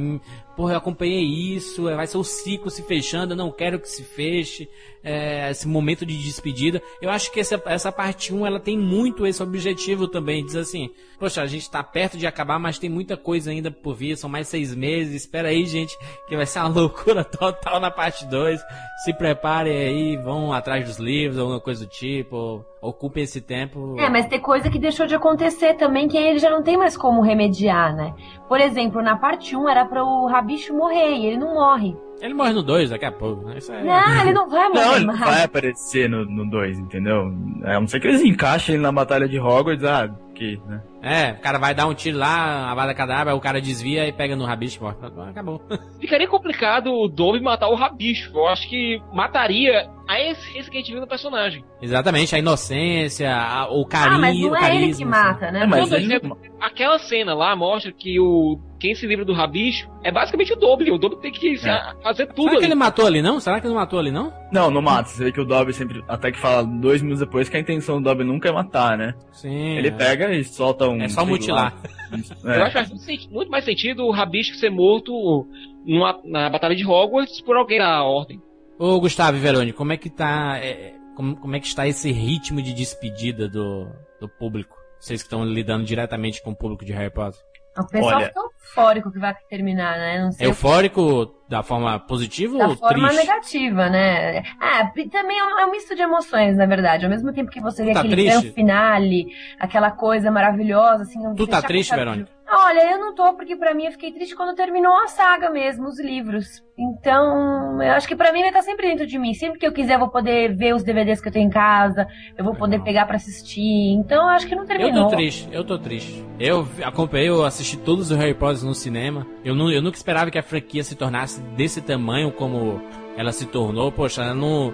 porra, eu acompanhei isso, é, vai ser o ciclo se fechando, eu não quero que se feche, é, esse momento de despedida. Eu acho que essa, essa parte 1, ela tem muito esse objetivo também, diz assim, poxa, a gente tá perto de acabar, mas tem muita coisa ainda por vir, são mais seis meses, espera aí, gente, que vai ser uma [laughs] loucura total na parte 2, se preparem aí, vão atrás dos livros, alguma coisa do tipo, ocupem esse tempo. É, mas tem coisa que deixou de acontecer também que ele já não tem mais como remediar, né? Por exemplo, na parte 1 era para o Rabicho morrer e ele não morre. Ele morre no 2 daqui a pouco, né? Isso é... Não, ele não vai morrer Não, ele não mais. vai aparecer no 2, entendeu? A não ser que eles encaixem ele na batalha de Hogwarts, ah, que, né? É, o cara vai dar um tiro lá, a bala cadáver, o cara desvia e pega no rabicho e morre. Acabou. [laughs] Ficaria complicado o Dobby matar o Rabicho. Eu acho que mataria a essência que a gente viu no personagem. Exatamente, a inocência, a- o carinho, Ah, mas não o é carisma. ele que mata, né? É, mas Não, ele aquela cena lá mostra que o quem se livra do Rabicho é basicamente o Dobby. O Dobby tem que se- É. fazer tudo Será que ali. ele matou ali, não? Será que ele não matou ali, não? Não, não mata. Você vê que o Dobby sempre. Até que fala dois minutos depois que a intenção do Dobby nunca é matar, né? Sim. Ele é. pega e solta um. É só mutilar. lá. [laughs] Eu É. acho que faz muito, mais sentido o Rabicho ser morto numa- na Batalha de Hogwarts por alguém da Ordem. Ô, Gustavo e Verônica, como é que tá. é, como, como é que está esse ritmo de despedida do, do público? Vocês que estão lidando diretamente com o público de Harry Potter. O pessoal Olha- fica eufórico que vai terminar, né? Não sei. Eufórico da forma positiva da ou forma triste? negativa, né? Ah, também é um, é um misto de emoções, na verdade. Ao mesmo tempo que você vê Tá aquele triste? grande finale, aquela coisa maravilhosa, assim... Tu tá triste, Verônica? Olha, eu não tô, porque pra mim eu fiquei triste quando terminou a saga mesmo, os livros. Então, eu acho que pra mim vai estar sempre dentro de mim. Sempre que eu quiser, eu vou poder ver os DVDs que eu tenho em casa, eu vou poder pegar pra assistir. Então, eu acho que não Eu terminou. tô triste, eu tô triste. Eu acompanhei, eu assisti todos os Harry Potter no cinema. Eu, nu- eu nunca esperava que a franquia se tornasse desse tamanho como ela se tornou. Poxa, eu não,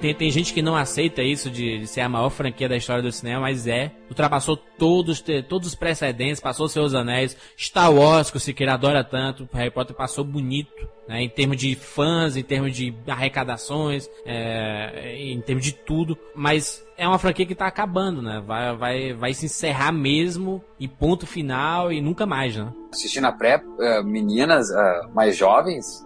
tem, tem gente que não aceita isso de, de ser a maior franquia da história do cinema, mas é. Ultrapassou todos, todos os precedentes, passou seus anéis. Star Wars, que o Siqueira adora tanto, Harry Potter passou bonito. né? Em termos de fãs, em termos de arrecadações, é, em termos de tudo. Mas é uma franquia que tá acabando, né? Vai, vai, vai se encerrar mesmo e ponto final e nunca mais, né? Assistindo a pré, uh, meninas uh, mais jovens,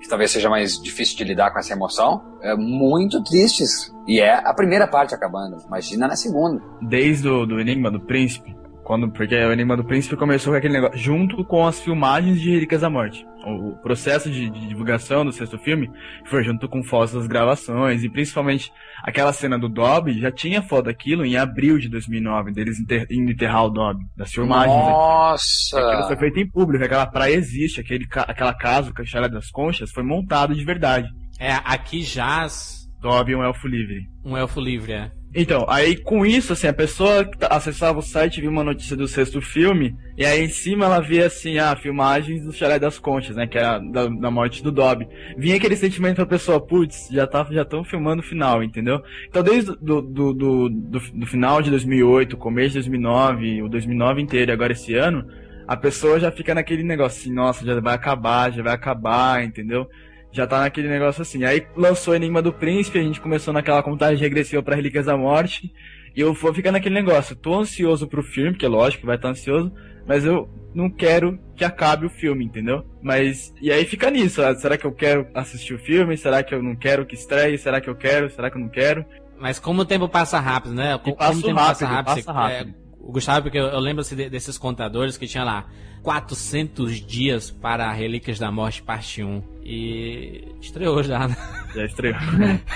que talvez seja mais difícil de lidar com essa emoção, muito tristes. E é a primeira parte acabando. Imagina na segunda. Desde o do Enigma do Príncipe, quando, porque o Enigma do Príncipe começou com aquele negócio, junto com as filmagens de Relíquias da Morte. O, processo de, de, divulgação do sexto filme foi junto com fotos das gravações, e principalmente aquela cena do Dobby, já tinha foto daquilo em abril de 2009, deles inter, indo enterrar o Dobby, das filmagens. Nossa! Aqui. Aquilo foi feito em público, aquela praia existe, aquele, aquela casa, o Cachalé das Conchas, foi montado de verdade. É, aqui jaz... Dobby é um elfo livre. Um elfo livre, é. Então, aí com isso, assim, a pessoa acessava o site, via uma notícia do sexto filme, e aí em cima ela via, assim, a filmagens do Chalé das Conchas, né, que era da, da morte do Dobby. Vinha aquele sentimento pra pessoa, putz, já tá, já estão filmando o final, entendeu? Então desde do, do, do, do, do final de 2008, começo de 2009, o 2009 inteiro e agora esse ano, a pessoa já fica naquele negócio assim, nossa, já vai acabar, já vai acabar, entendeu? Já tá naquele negócio assim. Aí lançou Enigma do Príncipe, a gente começou naquela contagem regressiva para Relíquias da Morte. E eu vou ficar naquele negócio. Tô ansioso pro filme, porque é lógico que vai estar ansioso, mas eu não quero que acabe o filme, entendeu? Mas. E aí fica nisso. Ah, será que eu quero assistir o filme? Será que eu não quero que estreie? Será que eu quero? Será que eu não quero? Mas como o tempo passa rápido, né? Como, passa o tempo rápido, passa rápido, passa rápido. É, o Gustavo, porque eu, eu lembro assim, desses contadores que tinha lá 400 dias para Relíquias da Morte, parte 1. E estreou já, né? Já estreou.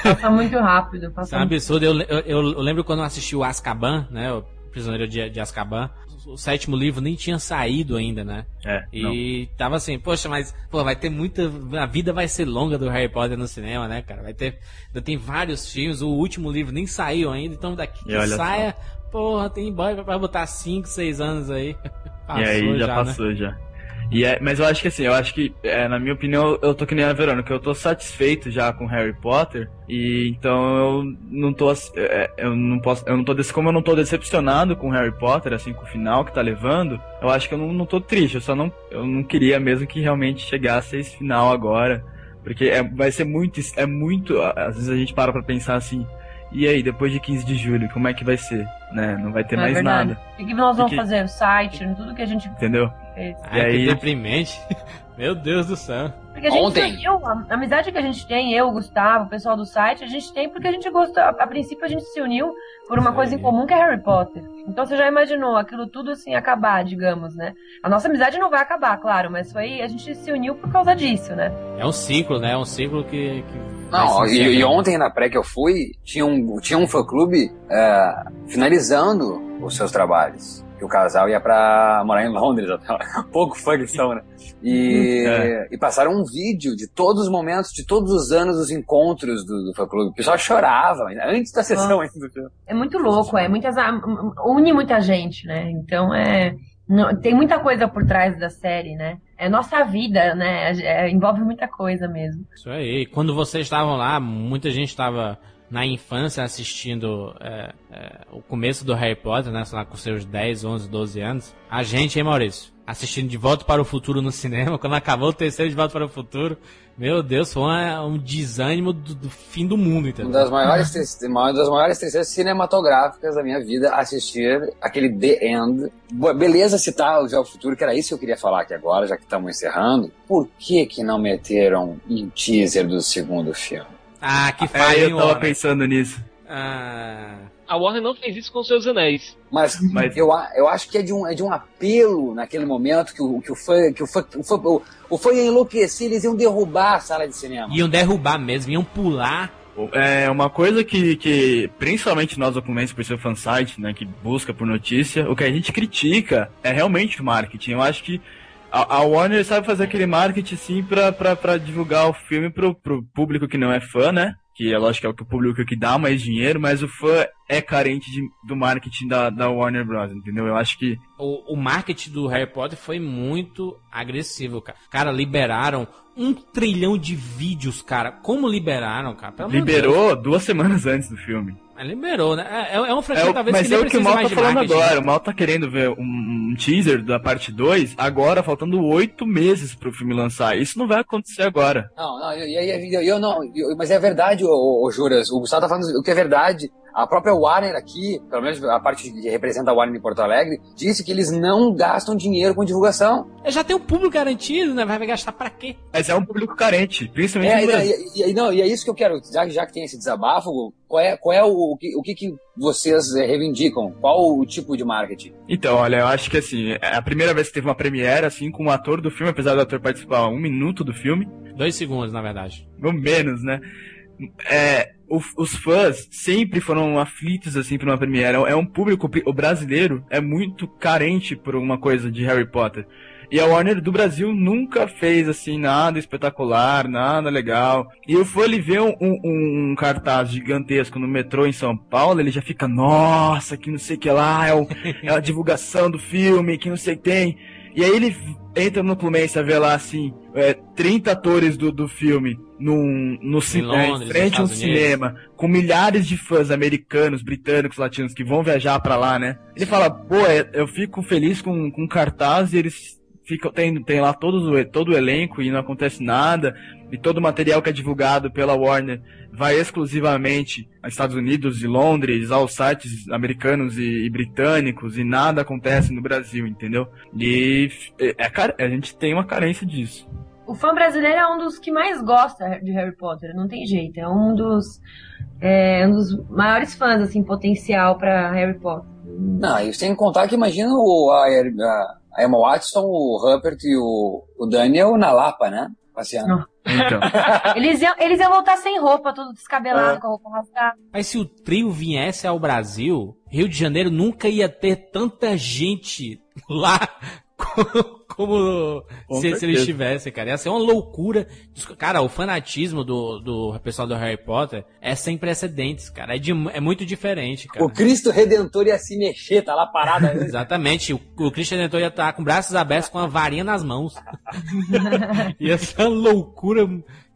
passa muito rápido. Passa é um absurdo. Eu, eu, eu, lembro quando eu assisti o Azkaban, né? O Prisioneiro de, de Azkaban. O sétimo livro nem tinha saído ainda, né? É. E não. tava assim, poxa, mas pô, vai ter muita. A vida vai ser longa do Harry Potter no cinema, né, cara? Vai ter. Ainda tem vários filmes, o último livro nem saiu ainda, então daqui que saia, só. porra, tem boy pra botar 5, 6 anos aí. Passou [laughs] e aí já, já passou né? já. E é, mas eu acho que assim, eu acho que, é, na minha opinião, eu tô que nem a Verônica, eu tô satisfeito já com Harry Potter, e então eu não tô, é, eu não posso, eu não tô, como eu não tô decepcionado com Harry Potter, assim, com o final que tá levando, eu acho que eu não, não tô triste, eu só não, eu não queria mesmo que realmente chegasse a esse final agora, porque é, vai ser muito, é muito, às vezes a gente para pra pensar assim, e aí, depois de 15 de julho, como é que vai ser? Né? Não vai ter Não é mais verdade. nada. O que nós vamos Que- fazer? O site, tudo que a gente Entendeu? Ai, E aí- que deprimente. [laughs] Meu Deus do céu. Porque a gente Ontem. se uniu, a amizade que a gente tem, eu, o Gustavo, o pessoal do site, a gente tem porque a gente gostou. A, a princípio a gente se uniu por uma coisa em comum que é Harry Potter. Então você já imaginou aquilo tudo assim acabar, digamos, né? A nossa amizade não vai acabar, claro, mas foi a gente se uniu por causa disso, né? É um ciclo, né? É um ciclo que. que Não, e, e ontem na pré que eu fui, tinha um, tinha um fã-clube é, finalizando os seus trabalhos. Que o casal ia pra morar em Londres até lá. [laughs] Pouco fã que são, né? E, [laughs] É. e passaram um vídeo de todos os momentos, de todos os anos dos encontros do, do fã-clube. O pessoal chorava, antes da sessão ainda. do filme. É muito louco, é muitas une muita gente, né? Então é não- tem muita coisa por trás da série, né? É nossa vida, né? É- envolve muita coisa mesmo. Isso aí. Quando vocês estavam lá, muita gente estava na infância assistindo é, é, o começo do Harry Potter, né? Lá, com seus 10, 11, 12 anos. A gente, hein, Maurício? Assistindo De Volta para o Futuro no cinema, [laughs] quando acabou o terceiro De Volta para o Futuro. Meu Deus, foi um desânimo do, do fim do mundo, entendeu? Uma das maiores, uma das maiores tristezas cinematográficas da minha vida assistir aquele The End. Beleza citar Já o Futuro, que era isso que eu queria falar aqui agora, já que estamos encerrando. Por que que não meteram um teaser do segundo filme? Ah, que É, falha, eu hein, tava Warner? pensando nisso. Ah, A Warner não fez isso com seus anéis. Mas, Mas- eu, a- eu acho que é de, um, é de um apelo naquele momento que o, que o fã, que o fã, o fã, o, o fã ia enlouquecer, eles iam derrubar a sala de cinema. iam derrubar mesmo, iam pular. É uma coisa que, que principalmente nós documentos por ser fansite, né, que busca por notícia, o que a gente critica é realmente o marketing. Eu acho que a, a Warner sabe fazer aquele marketing sim pra, pra, pra divulgar o filme pro, pro público que não é fã, né? Que é lógico que é o público que dá mais dinheiro, mas o fã é carente de, do marketing da, da Warner Bros, entendeu? Eu acho que O, o marketing do Harry Potter foi muito agressivo, cara. Cara, liberaram um trilhão de vídeos, cara. Como liberaram, cara? Pelo de Deus. liberou duas semanas antes do filme. Liberou, né? É, é uma franquia É o- talvez mas que é o que o Mal tá falando marketing. agora. O Mal tá querendo ver um, um teaser da parte 2, agora faltando oito meses pro filme lançar. Isso não vai acontecer agora. Não, não, e aí eu, eu não, eu- mas é verdade, ô, ô, ô, Juras, o Gustavo tá falando o que é verdade. A própria Warner aqui, pelo menos a parte que representa a Warner em Porto Alegre, disse que eles não gastam dinheiro com divulgação. É, Já tem o público garantido, né? Vai gastar pra quê? Mas é um público carente, principalmente É, no e, Brasil. e- e- não, e é isso que eu quero, já, já que tem esse desabafo, qual é, qual é o, o, que, o que, que vocês eh, reivindicam? Qual o tipo de marketing? Então, olha, eu acho que assim, é a primeira vez que teve uma premiere, assim, com o ator do filme, apesar do ator participar um minuto do filme. Dois segundos, na verdade. Ou menos, né? É, os fãs sempre foram aflitos, assim, por uma premiere. É um público, o brasileiro é muito carente por uma coisa de Harry Potter. E a Warner do Brasil nunca fez, assim, nada espetacular, nada legal. E o fã, ele vê um, um- um cartaz gigantesco no metrô em São Paulo, ele já fica, nossa, que não sei o que lá, é, o- é a divulgação do filme, que não sei o que tem. E aí ele entra no Fluminense a ver lá, assim, é, 30 atores do, do filme num, no ci- Em é, frente a um Estados Unidos. cinema, com milhares de fãs americanos, britânicos, latinos que vão viajar pra lá, né? Ele fala, pô, é, eu fico feliz com, com cartaz e eles ficam, tem, tem lá todos o, todo o elenco e não acontece nada, e todo o material que é divulgado pela Warner vai exclusivamente aos Estados Unidos e Londres, aos sites americanos e, e britânicos, e nada acontece no Brasil, entendeu? E é, é a gente tem uma carência disso. O fã brasileiro é um dos que mais gosta de Harry Potter, não tem jeito. É um dos, é, um dos maiores fãs, assim, potencial pra Harry Potter. Não, e sem contar que imagina o, a, a- Emma Watson, o Rupert e o, o Daniel na Lapa, né? Passeando. Então. [laughs] Eles iam, eles iam voltar sem roupa, todo descabelado, É. com a roupa rasgada. Mas se o trio viesse ao Brasil, Rio de Janeiro nunca ia ter tanta gente lá [laughs] como Com se, se eles tivessem, cara. Ia ser uma loucura. Cara, o fanatismo do, do pessoal do Harry Potter é sem precedentes, cara. É, de- é muito diferente, cara. O Cristo Redentor ia se mexer, tá lá parado. né? [laughs] Exatamente. O, o Christian Redentor ia estar com braços abertos com a varinha nas mãos. [laughs] [laughs] ia ser uma loucura.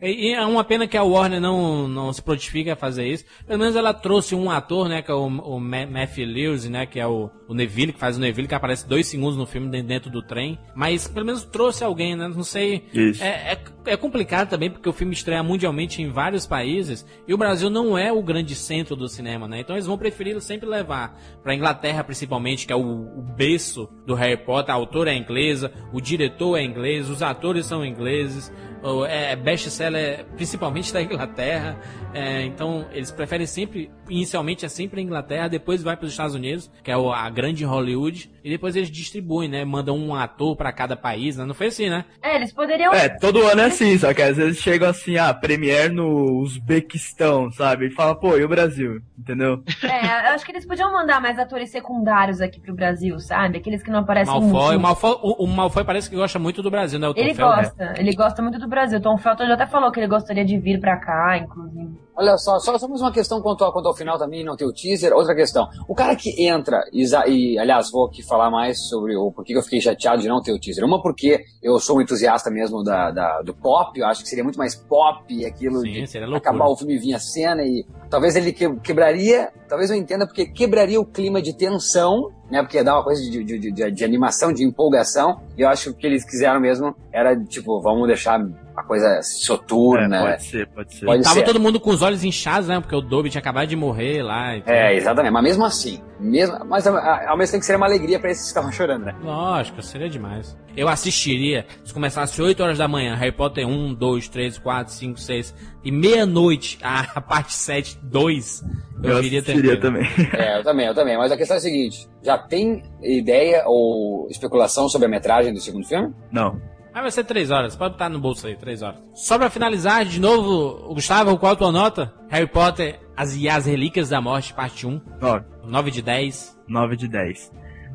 E é uma pena que a Warner não, não se prontifica a fazer isso. Pelo menos ela trouxe um ator, né, que é o, o Ma- Matthew Lewis, né, que é o, o Neville, que faz o Neville, que aparece dois segundos no filme dentro- do trem. Mas pelo menos trouxe alguém, né, não sei. É, é, é complicado também, porque o filme estreia mundialmente em vários países, e o Brasil não é o grande centro do cinema, né, então eles vão preferir sempre levar pra Inglaterra, principalmente, que é o, o berço do Harry Potter, a autora é inglesa, o diretor é inglês, os atores são ingleses, o- é best-seller principalmente da Inglaterra, é, então eles preferem sempre, inicialmente é sempre a Inglaterra, depois vai para os Estados Unidos, que é a grande Hollywood, e depois eles distribuem, né, mandam um ator para cada país, né? não foi assim, né? É, eles poderiam. É, todo ano é assim, só que às vezes chegam assim, ah, Premiere no Uzbequistão, sabe? E fala, pô, e o Brasil? Entendeu? É, eu acho que eles podiam mandar mais atores secundários aqui pro Brasil, sabe? Aqueles que não aparecem Malfoy, o muito. Malfoy, o, o Malfoy parece que gosta muito do Brasil, né? O Tom Ele gosta, ele gosta muito do Brasil. Tom Felton já até falou que ele gostaria de vir pra cá, inclusive. Olha só, só, só mais uma questão quanto ao, quanto ao final também, não ter o teaser. Outra questão. O cara que entra, e, e, aliás, vou aqui falar mais sobre o porquê que eu fiquei chateado de não ter o teaser. Uma porque eu sou um entusiasta mesmo da, da- do pop, eu acho que seria muito mais pop aquilo Sim, de acabar o filme e vir a cena e talvez ele que- quebraria, talvez eu entenda porque quebraria o clima de tensão, né? Porque ia dar uma coisa de, de, de, de- de animação, de empolgação, e eu acho que o que eles quiseram mesmo era, tipo, vamos deixar a coisa soturna. É, pode ser, pode ser. Pode Tava ser. todo mundo com os olhos inchados, né? Porque o Dobby tinha acabado de morrer lá. e tudo. É, exatamente. Mas mesmo assim, mesmo, mas a- a- ao mesmo tempo que seria uma alegria pra esses que estavam chorando, né? Lógico, seria demais. Eu assistiria se começasse 8 horas da manhã, Harry Potter 1, 2, 3, 4, 5, 6, e meia-noite, a parte 7, 2, eu, Eu viria assistiria tranquilo. também. É, eu também, eu também. Mas a questão é a seguinte: já tem ideia ou especulação sobre a metragem do segundo filme? Não. Mas vai ser 3 horas, pode botar no bolso aí, 3 horas. Só pra finalizar, de novo, o Gustavo, qual a tua nota? Harry Potter as, e as Relíquias da Morte, parte 1, 9. 9 de 10. 9 de 10.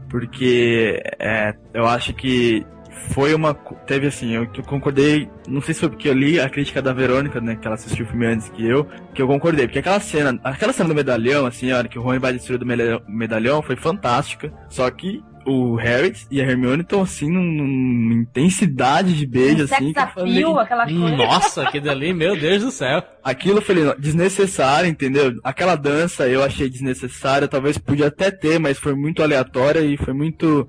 Porque é, eu acho que foi uma. Teve assim, eu, concordei. Não sei se foi porque eu li a crítica da Verônica, né? Que ela assistiu o filme antes que eu, que eu concordei. Porque aquela cena, aquela cena do medalhão, assim, a hora que o Rony vai destruir do medalhão, foi fantástica. Só que o Harry e a Hermione estão assim num- numa intensidade de beijo, Um assim. que appeal, aquela coisa. Nossa, aquele ali, meu Deus do céu. Aquilo eu falei, não, desnecessário, entendeu? Aquela dança eu achei desnecessária, talvez podia até ter, mas foi muito aleatória e foi muito.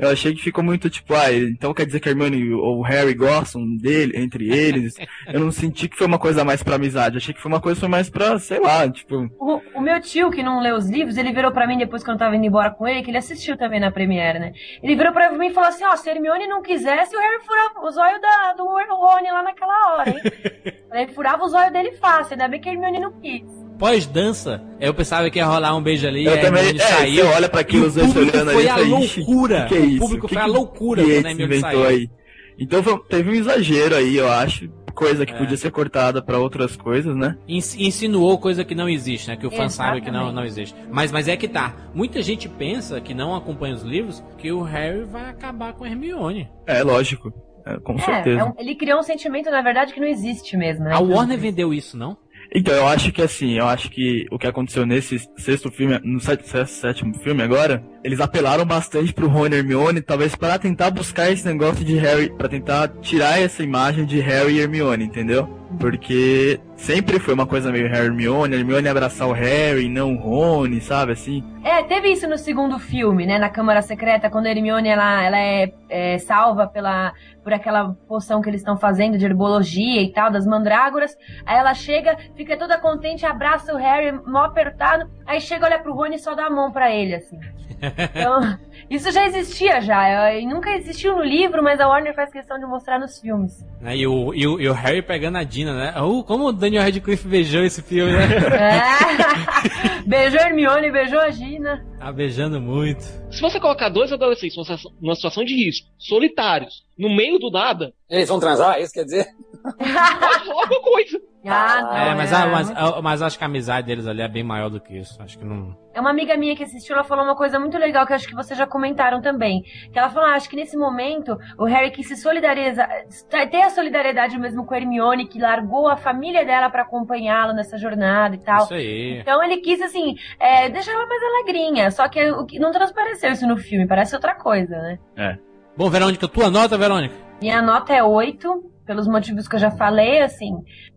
Eu achei que ficou muito tipo, ah, então quer dizer que a Hermione ou o Harry gostam dele, entre eles. [laughs] eu não senti que foi uma coisa mais pra amizade, achei que foi uma coisa mais pra, sei lá, tipo. O, o meu tio, que não leu os livros, ele virou pra mim depois que eu tava indo embora com ele, que ele assistiu também na Premiere, né? Ele virou pra mim e falou assim, ó, se a Hermione não quisesse, o Harry furava o zóio da, do Rony lá naquela hora, hein? [laughs] ele furava o zóio dele fácil, ainda bem que a Hermione não quis. Pós-dança, eu pensava que ia rolar um beijo ali. Eu a também- Hermione é, saiu. você olha pra aquilo, E os dois o público olhando foi ali, a falei, "Ixi, loucura. que é o isso? público Que foi a que loucura Yates quando a Hermione inventou saiu. aí. Então foi- teve um exagero aí, eu acho. Coisa que É. podia ser cortada pra outras coisas, né? Ins- Insinuou coisa que não existe, né? Que o fã sabe que não, Exatamente. não existe. Mas, mas é que tá. Muita gente pensa que não acompanha os livros que o Harry vai acabar com a Hermione. É, lógico. É, com É, certeza. é um- ele criou um sentimento, na verdade, que não existe mesmo, né? A Warner vendeu isso, não? Então, eu acho que assim, eu acho que o que aconteceu nesse sexto filme, no sé- sétimo filme agora, eles apelaram bastante pro Rony e Hermione, talvez para tentar buscar esse negócio de Harry, para tentar tirar essa imagem de Harry e Hermione, entendeu? Porque sempre foi uma coisa meio Harry Hermione, a Hermione abraçar o Harry, não o Rony, sabe, assim. É, teve isso no segundo filme, né? Na Câmara Secreta, quando a Hermione ela, ela é, é salva pela, por aquela poção que eles estão fazendo de herbologia e tal, das mandrágoras. Aí ela chega, fica toda contente, abraça o Harry, mó apertado. Aí chega, olha pro Rony e só dá a mão pra ele, assim. [laughs] Então, isso já existia já. E nunca existiu no livro, mas a Warner faz questão de mostrar nos filmes. Né? E, o, e, o, e o Harry pegando a Dina, né? Oh, como o Daniel Radcliffe beijou esse filme, né? É. [laughs] beijou a Hermione, beijou a Gina. Tá beijando muito. Se você colocar dois adolescentes numa situação- numa situação de risco, solitários, no meio do nada, Eles vão transar, é isso quer dizer? pode alguma coisa. [laughs] Ah, não, é, mas, é, ah, mas, ah, mas acho que a amizade deles ali é bem maior do que isso. Acho que não. É uma amiga minha que assistiu, ela falou uma coisa muito legal que eu acho que vocês já comentaram também. Que ela falou, ah, acho que nesse momento o Harry quis se solidarizar, ter a solidariedade mesmo com a Hermione, que largou a família dela pra acompanhá-lo nessa jornada e tal. Isso aí. Então ele quis, assim, é, deixar ela mais alegrinha. Só que o que não transpareceu isso no filme, parece outra coisa, né? É. Bom, Verônica, tua nota, Verônica? Minha nota é 8, pelos motivos que eu já falei, assim.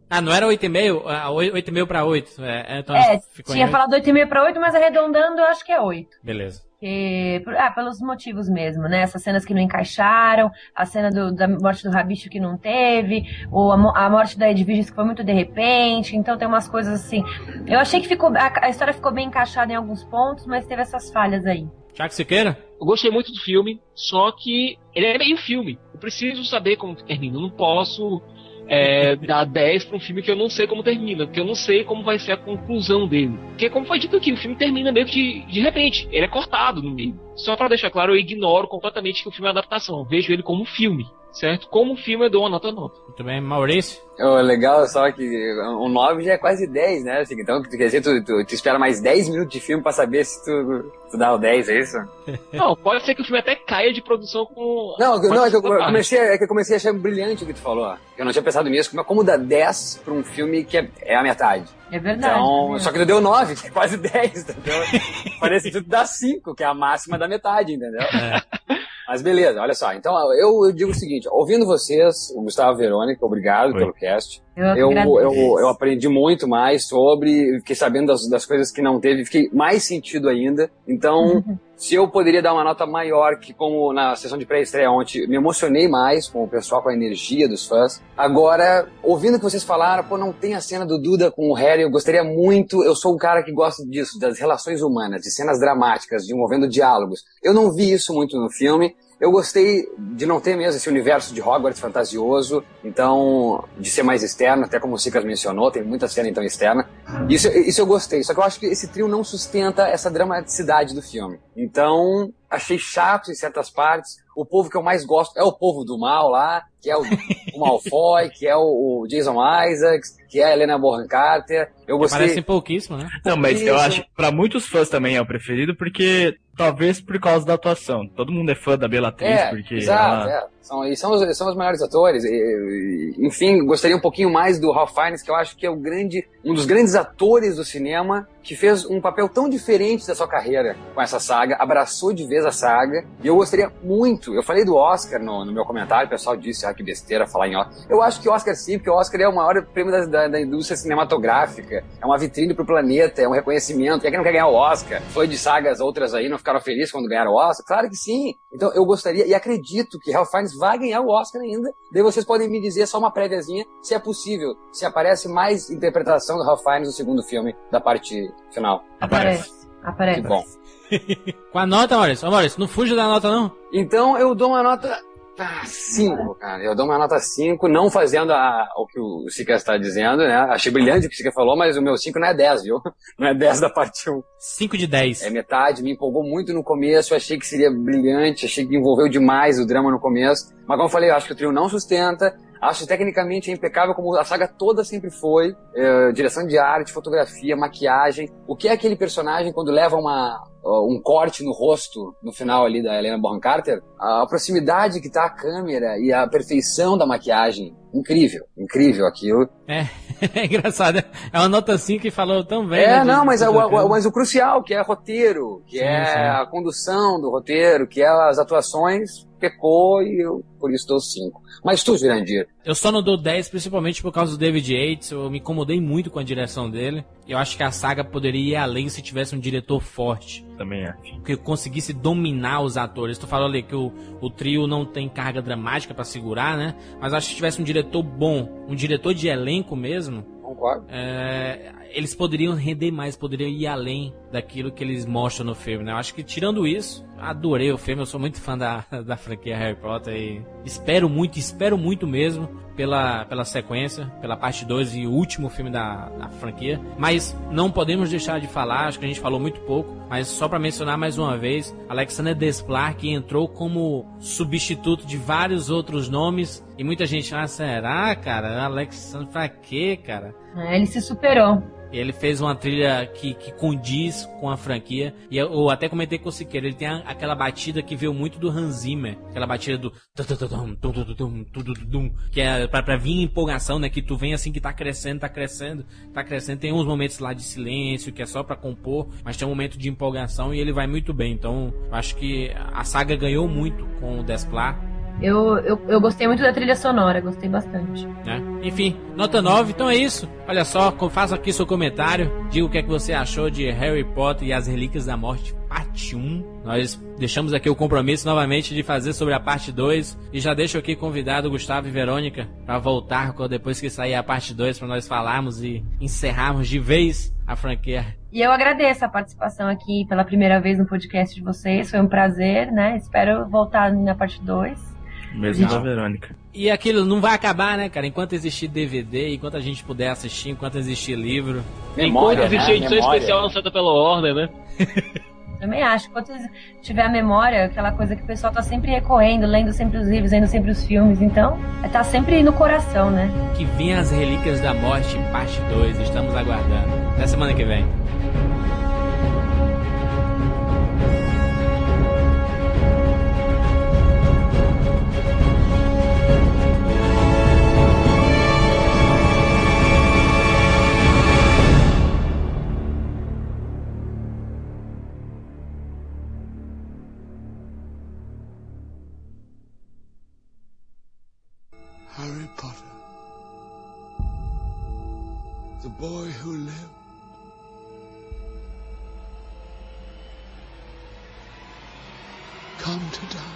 Ah, não era 8,5? Ah, 8,5 pra 8. É, então é, tinha falado 8,5 pra 8, mas arredondando eu acho que é 8. Beleza. Ah, pelos motivos mesmo, né? Essas cenas que não encaixaram, a cena do- da morte do Rabicho que não teve, ou a, a morte da Edviges que foi muito de repente, então tem umas coisas assim. Eu achei que ficou, a, a história ficou bem encaixada em alguns pontos, mas teve essas falhas aí. Tiago Siqueira? Eu gostei muito do filme, só que ele é meio filme. Eu preciso saber como termina. Eu não posso é, dar 10 pra um filme que eu não sei como termina, porque eu não sei como vai ser a conclusão dele. Porque, como foi dito aqui, o filme termina meio que de, de repente. Ele é cortado no meio. Só pra deixar claro, eu ignoro completamente que o filme é adaptação. Eu vejo ele como filme, certo? Como filme, eu dou uma nota 9. Muito bem, Maurício? O legal só que um 9 já é quase 10, né? Assim, Então, quer dizer, tu, tu, tu espera mais 10 minutos de filme pra saber se tu, tu dá o 10, é isso? [laughs] Não, pode ser que o filme até caia de produção com. Não, com não é, que eu comecei, é que eu comecei a achar brilhante o que tu falou. Eu não tinha pensado nisso, mas como dá 10 pra um filme que é, é a metade? É verdade. Então, é. só que tu deu 9, que é quase 10, entendeu? Parece que tu dá 5, que é a máxima da metade, entendeu? Mas beleza, olha só. Então, eu, eu digo o seguinte: ouvindo vocês, o Gustavo e a Verônica, obrigado pelo cast. Eu Eu, eu, eu aprendi muito mais sobre, fiquei sabendo das, das coisas que não teve, fiquei mais sentido ainda. Então, [laughs] se eu poderia dar uma nota maior, que como na sessão de pré-estreia ontem, me emocionei mais com o pessoal, com a energia dos fãs. Agora, ouvindo o que vocês falaram, pô, não tem a cena do Duda com o Harry, eu gostaria muito, eu sou um cara que gosta disso, das relações humanas, de cenas dramáticas, de envolvendo diálogos. Eu não vi isso muito no filme, eu gostei de não ter mesmo esse universo de Hogwarts fantasioso, então, de ser mais externo, até como o Cicas mencionou, tem muita cena então externa. Isso, isso eu gostei, só que eu acho que esse trio não sustenta essa dramaticidade do filme. Então, achei chato em certas partes. O povo que eu mais gosto é o povo do mal lá, que é o, o Malfoy, que é o, o Jason Isaacs, que é a Helena Bonham Carter. Eu gostei. Parecem pouquíssimo, né? Não, mas eu acho que pra muitos fãs também é o preferido, porque talvez por causa da atuação. Todo mundo é fã da Bela Atriz, É, porque exato, ela... é. São, e são, os, são os melhores atores. E, e, enfim, gostaria um pouquinho mais do Ralph Fiennes, que eu acho que é o grande, um dos grandes atores do cinema, que fez um papel tão diferente da sua carreira com essa saga, abraçou de vez a saga. E eu gostaria muito, eu falei do Oscar no, no meu comentário, o pessoal disse, ah, que besteira falar em Oscar. Eu acho que o Oscar sim, porque o Oscar é o maior prêmio da, da, da indústria cinematográfica, é uma vitrine pro planeta, é um reconhecimento. Quem é que não quer ganhar o Oscar? Foi de sagas outras aí, não ficaram felizes quando ganharam o Oscar? Claro que sim. Então eu gostaria, e acredito que Ralph Fiennes vai ganhar o Oscar ainda. Daí vocês podem me dizer só uma préviazinha, se é possível, se aparece mais interpretação do Ralph Fiennes no segundo filme, da parte final. Aparece. Aparece. Que bom. [laughs] Com a nota, Maurício? Ô, Maurício, não fuja da nota, não. Então eu dou uma nota 5, cara. Eu dou uma nota 5, não fazendo a- o que o Sica está dizendo, né? Achei brilhante o que o Sica falou, mas o meu 5 não é 10, viu? [laughs] Não é 10 da parte 1. 5 de 10. É metade, me empolgou muito no começo, achei que seria brilhante, achei que envolveu demais o drama no começo. Mas como eu falei, eu acho que o trio não sustenta, acho tecnicamente impecável, como a saga toda sempre foi. É, direção de arte, fotografia, maquiagem. O que é aquele personagem quando leva uma, um corte no rosto no final ali da Helena Bonham Carter? A proximidade que tá a câmera e a perfeição da maquiagem. Incrível, incrível aquilo. É, [laughs] é engraçado. É uma nota 5 que falou tão bem. É, né, não, mas, de- é o, o- mas o crucial, que é roteiro, que Sim, é sim. a condução do roteiro, que é as atuações, pecou e eu, por isso dou 5. Mas tu, Jurandir, Eu só não dou 10, principalmente por causa do David Yates. Eu me incomodei muito com a direção dele. Eu acho que a saga poderia ir além se tivesse um diretor forte. Também acho. Que conseguisse dominar os atores. Tu falou ali que o, o trio não tem carga dramática pra segurar, né? Mas acho que se tivesse um diretor bom, um diretor de elenco mesmo, concordo. é, eles poderiam render mais, poderiam ir além daquilo que eles mostram no filme, né? Eu acho que tirando isso, adorei o filme, eu sou muito fã da, [laughs] da franquia Harry Potter e espero muito, espero muito mesmo pela, pela sequência, pela parte 2 e o último filme da, da franquia. Mas não podemos deixar de falar, acho que a gente falou muito pouco, mas só pra mencionar mais uma vez, Alexander Desplat que entrou como substituto de vários outros nomes e muita gente, ah, será, cara? Alexander, pra quê, cara? Ele se superou. Ele fez uma trilha que, que condiz com a franquia. E eu, eu até comentei com o Siqueira, ele tem a, aquela batida que veio muito do Hans Zimmer. Aquela batida do... Que é pra, pra vir empolgação, né? Que tu vem assim que tá crescendo, tá crescendo, tá crescendo. Tem uns momentos lá de silêncio, que é só pra compor. Mas tem um momento de empolgação e ele vai muito bem. Então, acho que a saga ganhou muito com o Desplat eu, eu, eu gostei muito da trilha sonora, gostei bastante. né? Enfim, nota 9, então é isso. Olha só, faça aqui seu comentário, diga o que é que você achou de Harry Potter e as Relíquias da Morte, parte 1. Nós deixamos aqui o compromisso novamente de fazer sobre a parte 2 e já deixo aqui convidado Gustavo e Verônica para voltar depois que sair a parte 2 para nós falarmos e encerrarmos de vez a franquia. E eu agradeço a participação aqui pela primeira vez no podcast de vocês, foi um prazer, né? Espero voltar na parte 2. Mesmo da Verônica. E aquilo não vai acabar, né, cara? Enquanto existir DVD, enquanto a gente puder assistir, enquanto existir livro. Enquanto existe a edição especial lançada pela Warner, né? [laughs] Também acho. Enquanto tiver a memória, aquela coisa que o pessoal tá sempre recorrendo, lendo sempre os livros, lendo sempre os filmes, então tá sempre no coração, né? Que vinha as Relíquias da Morte, parte 2. Estamos aguardando. Até semana que vem. Boy who lived. Come to die.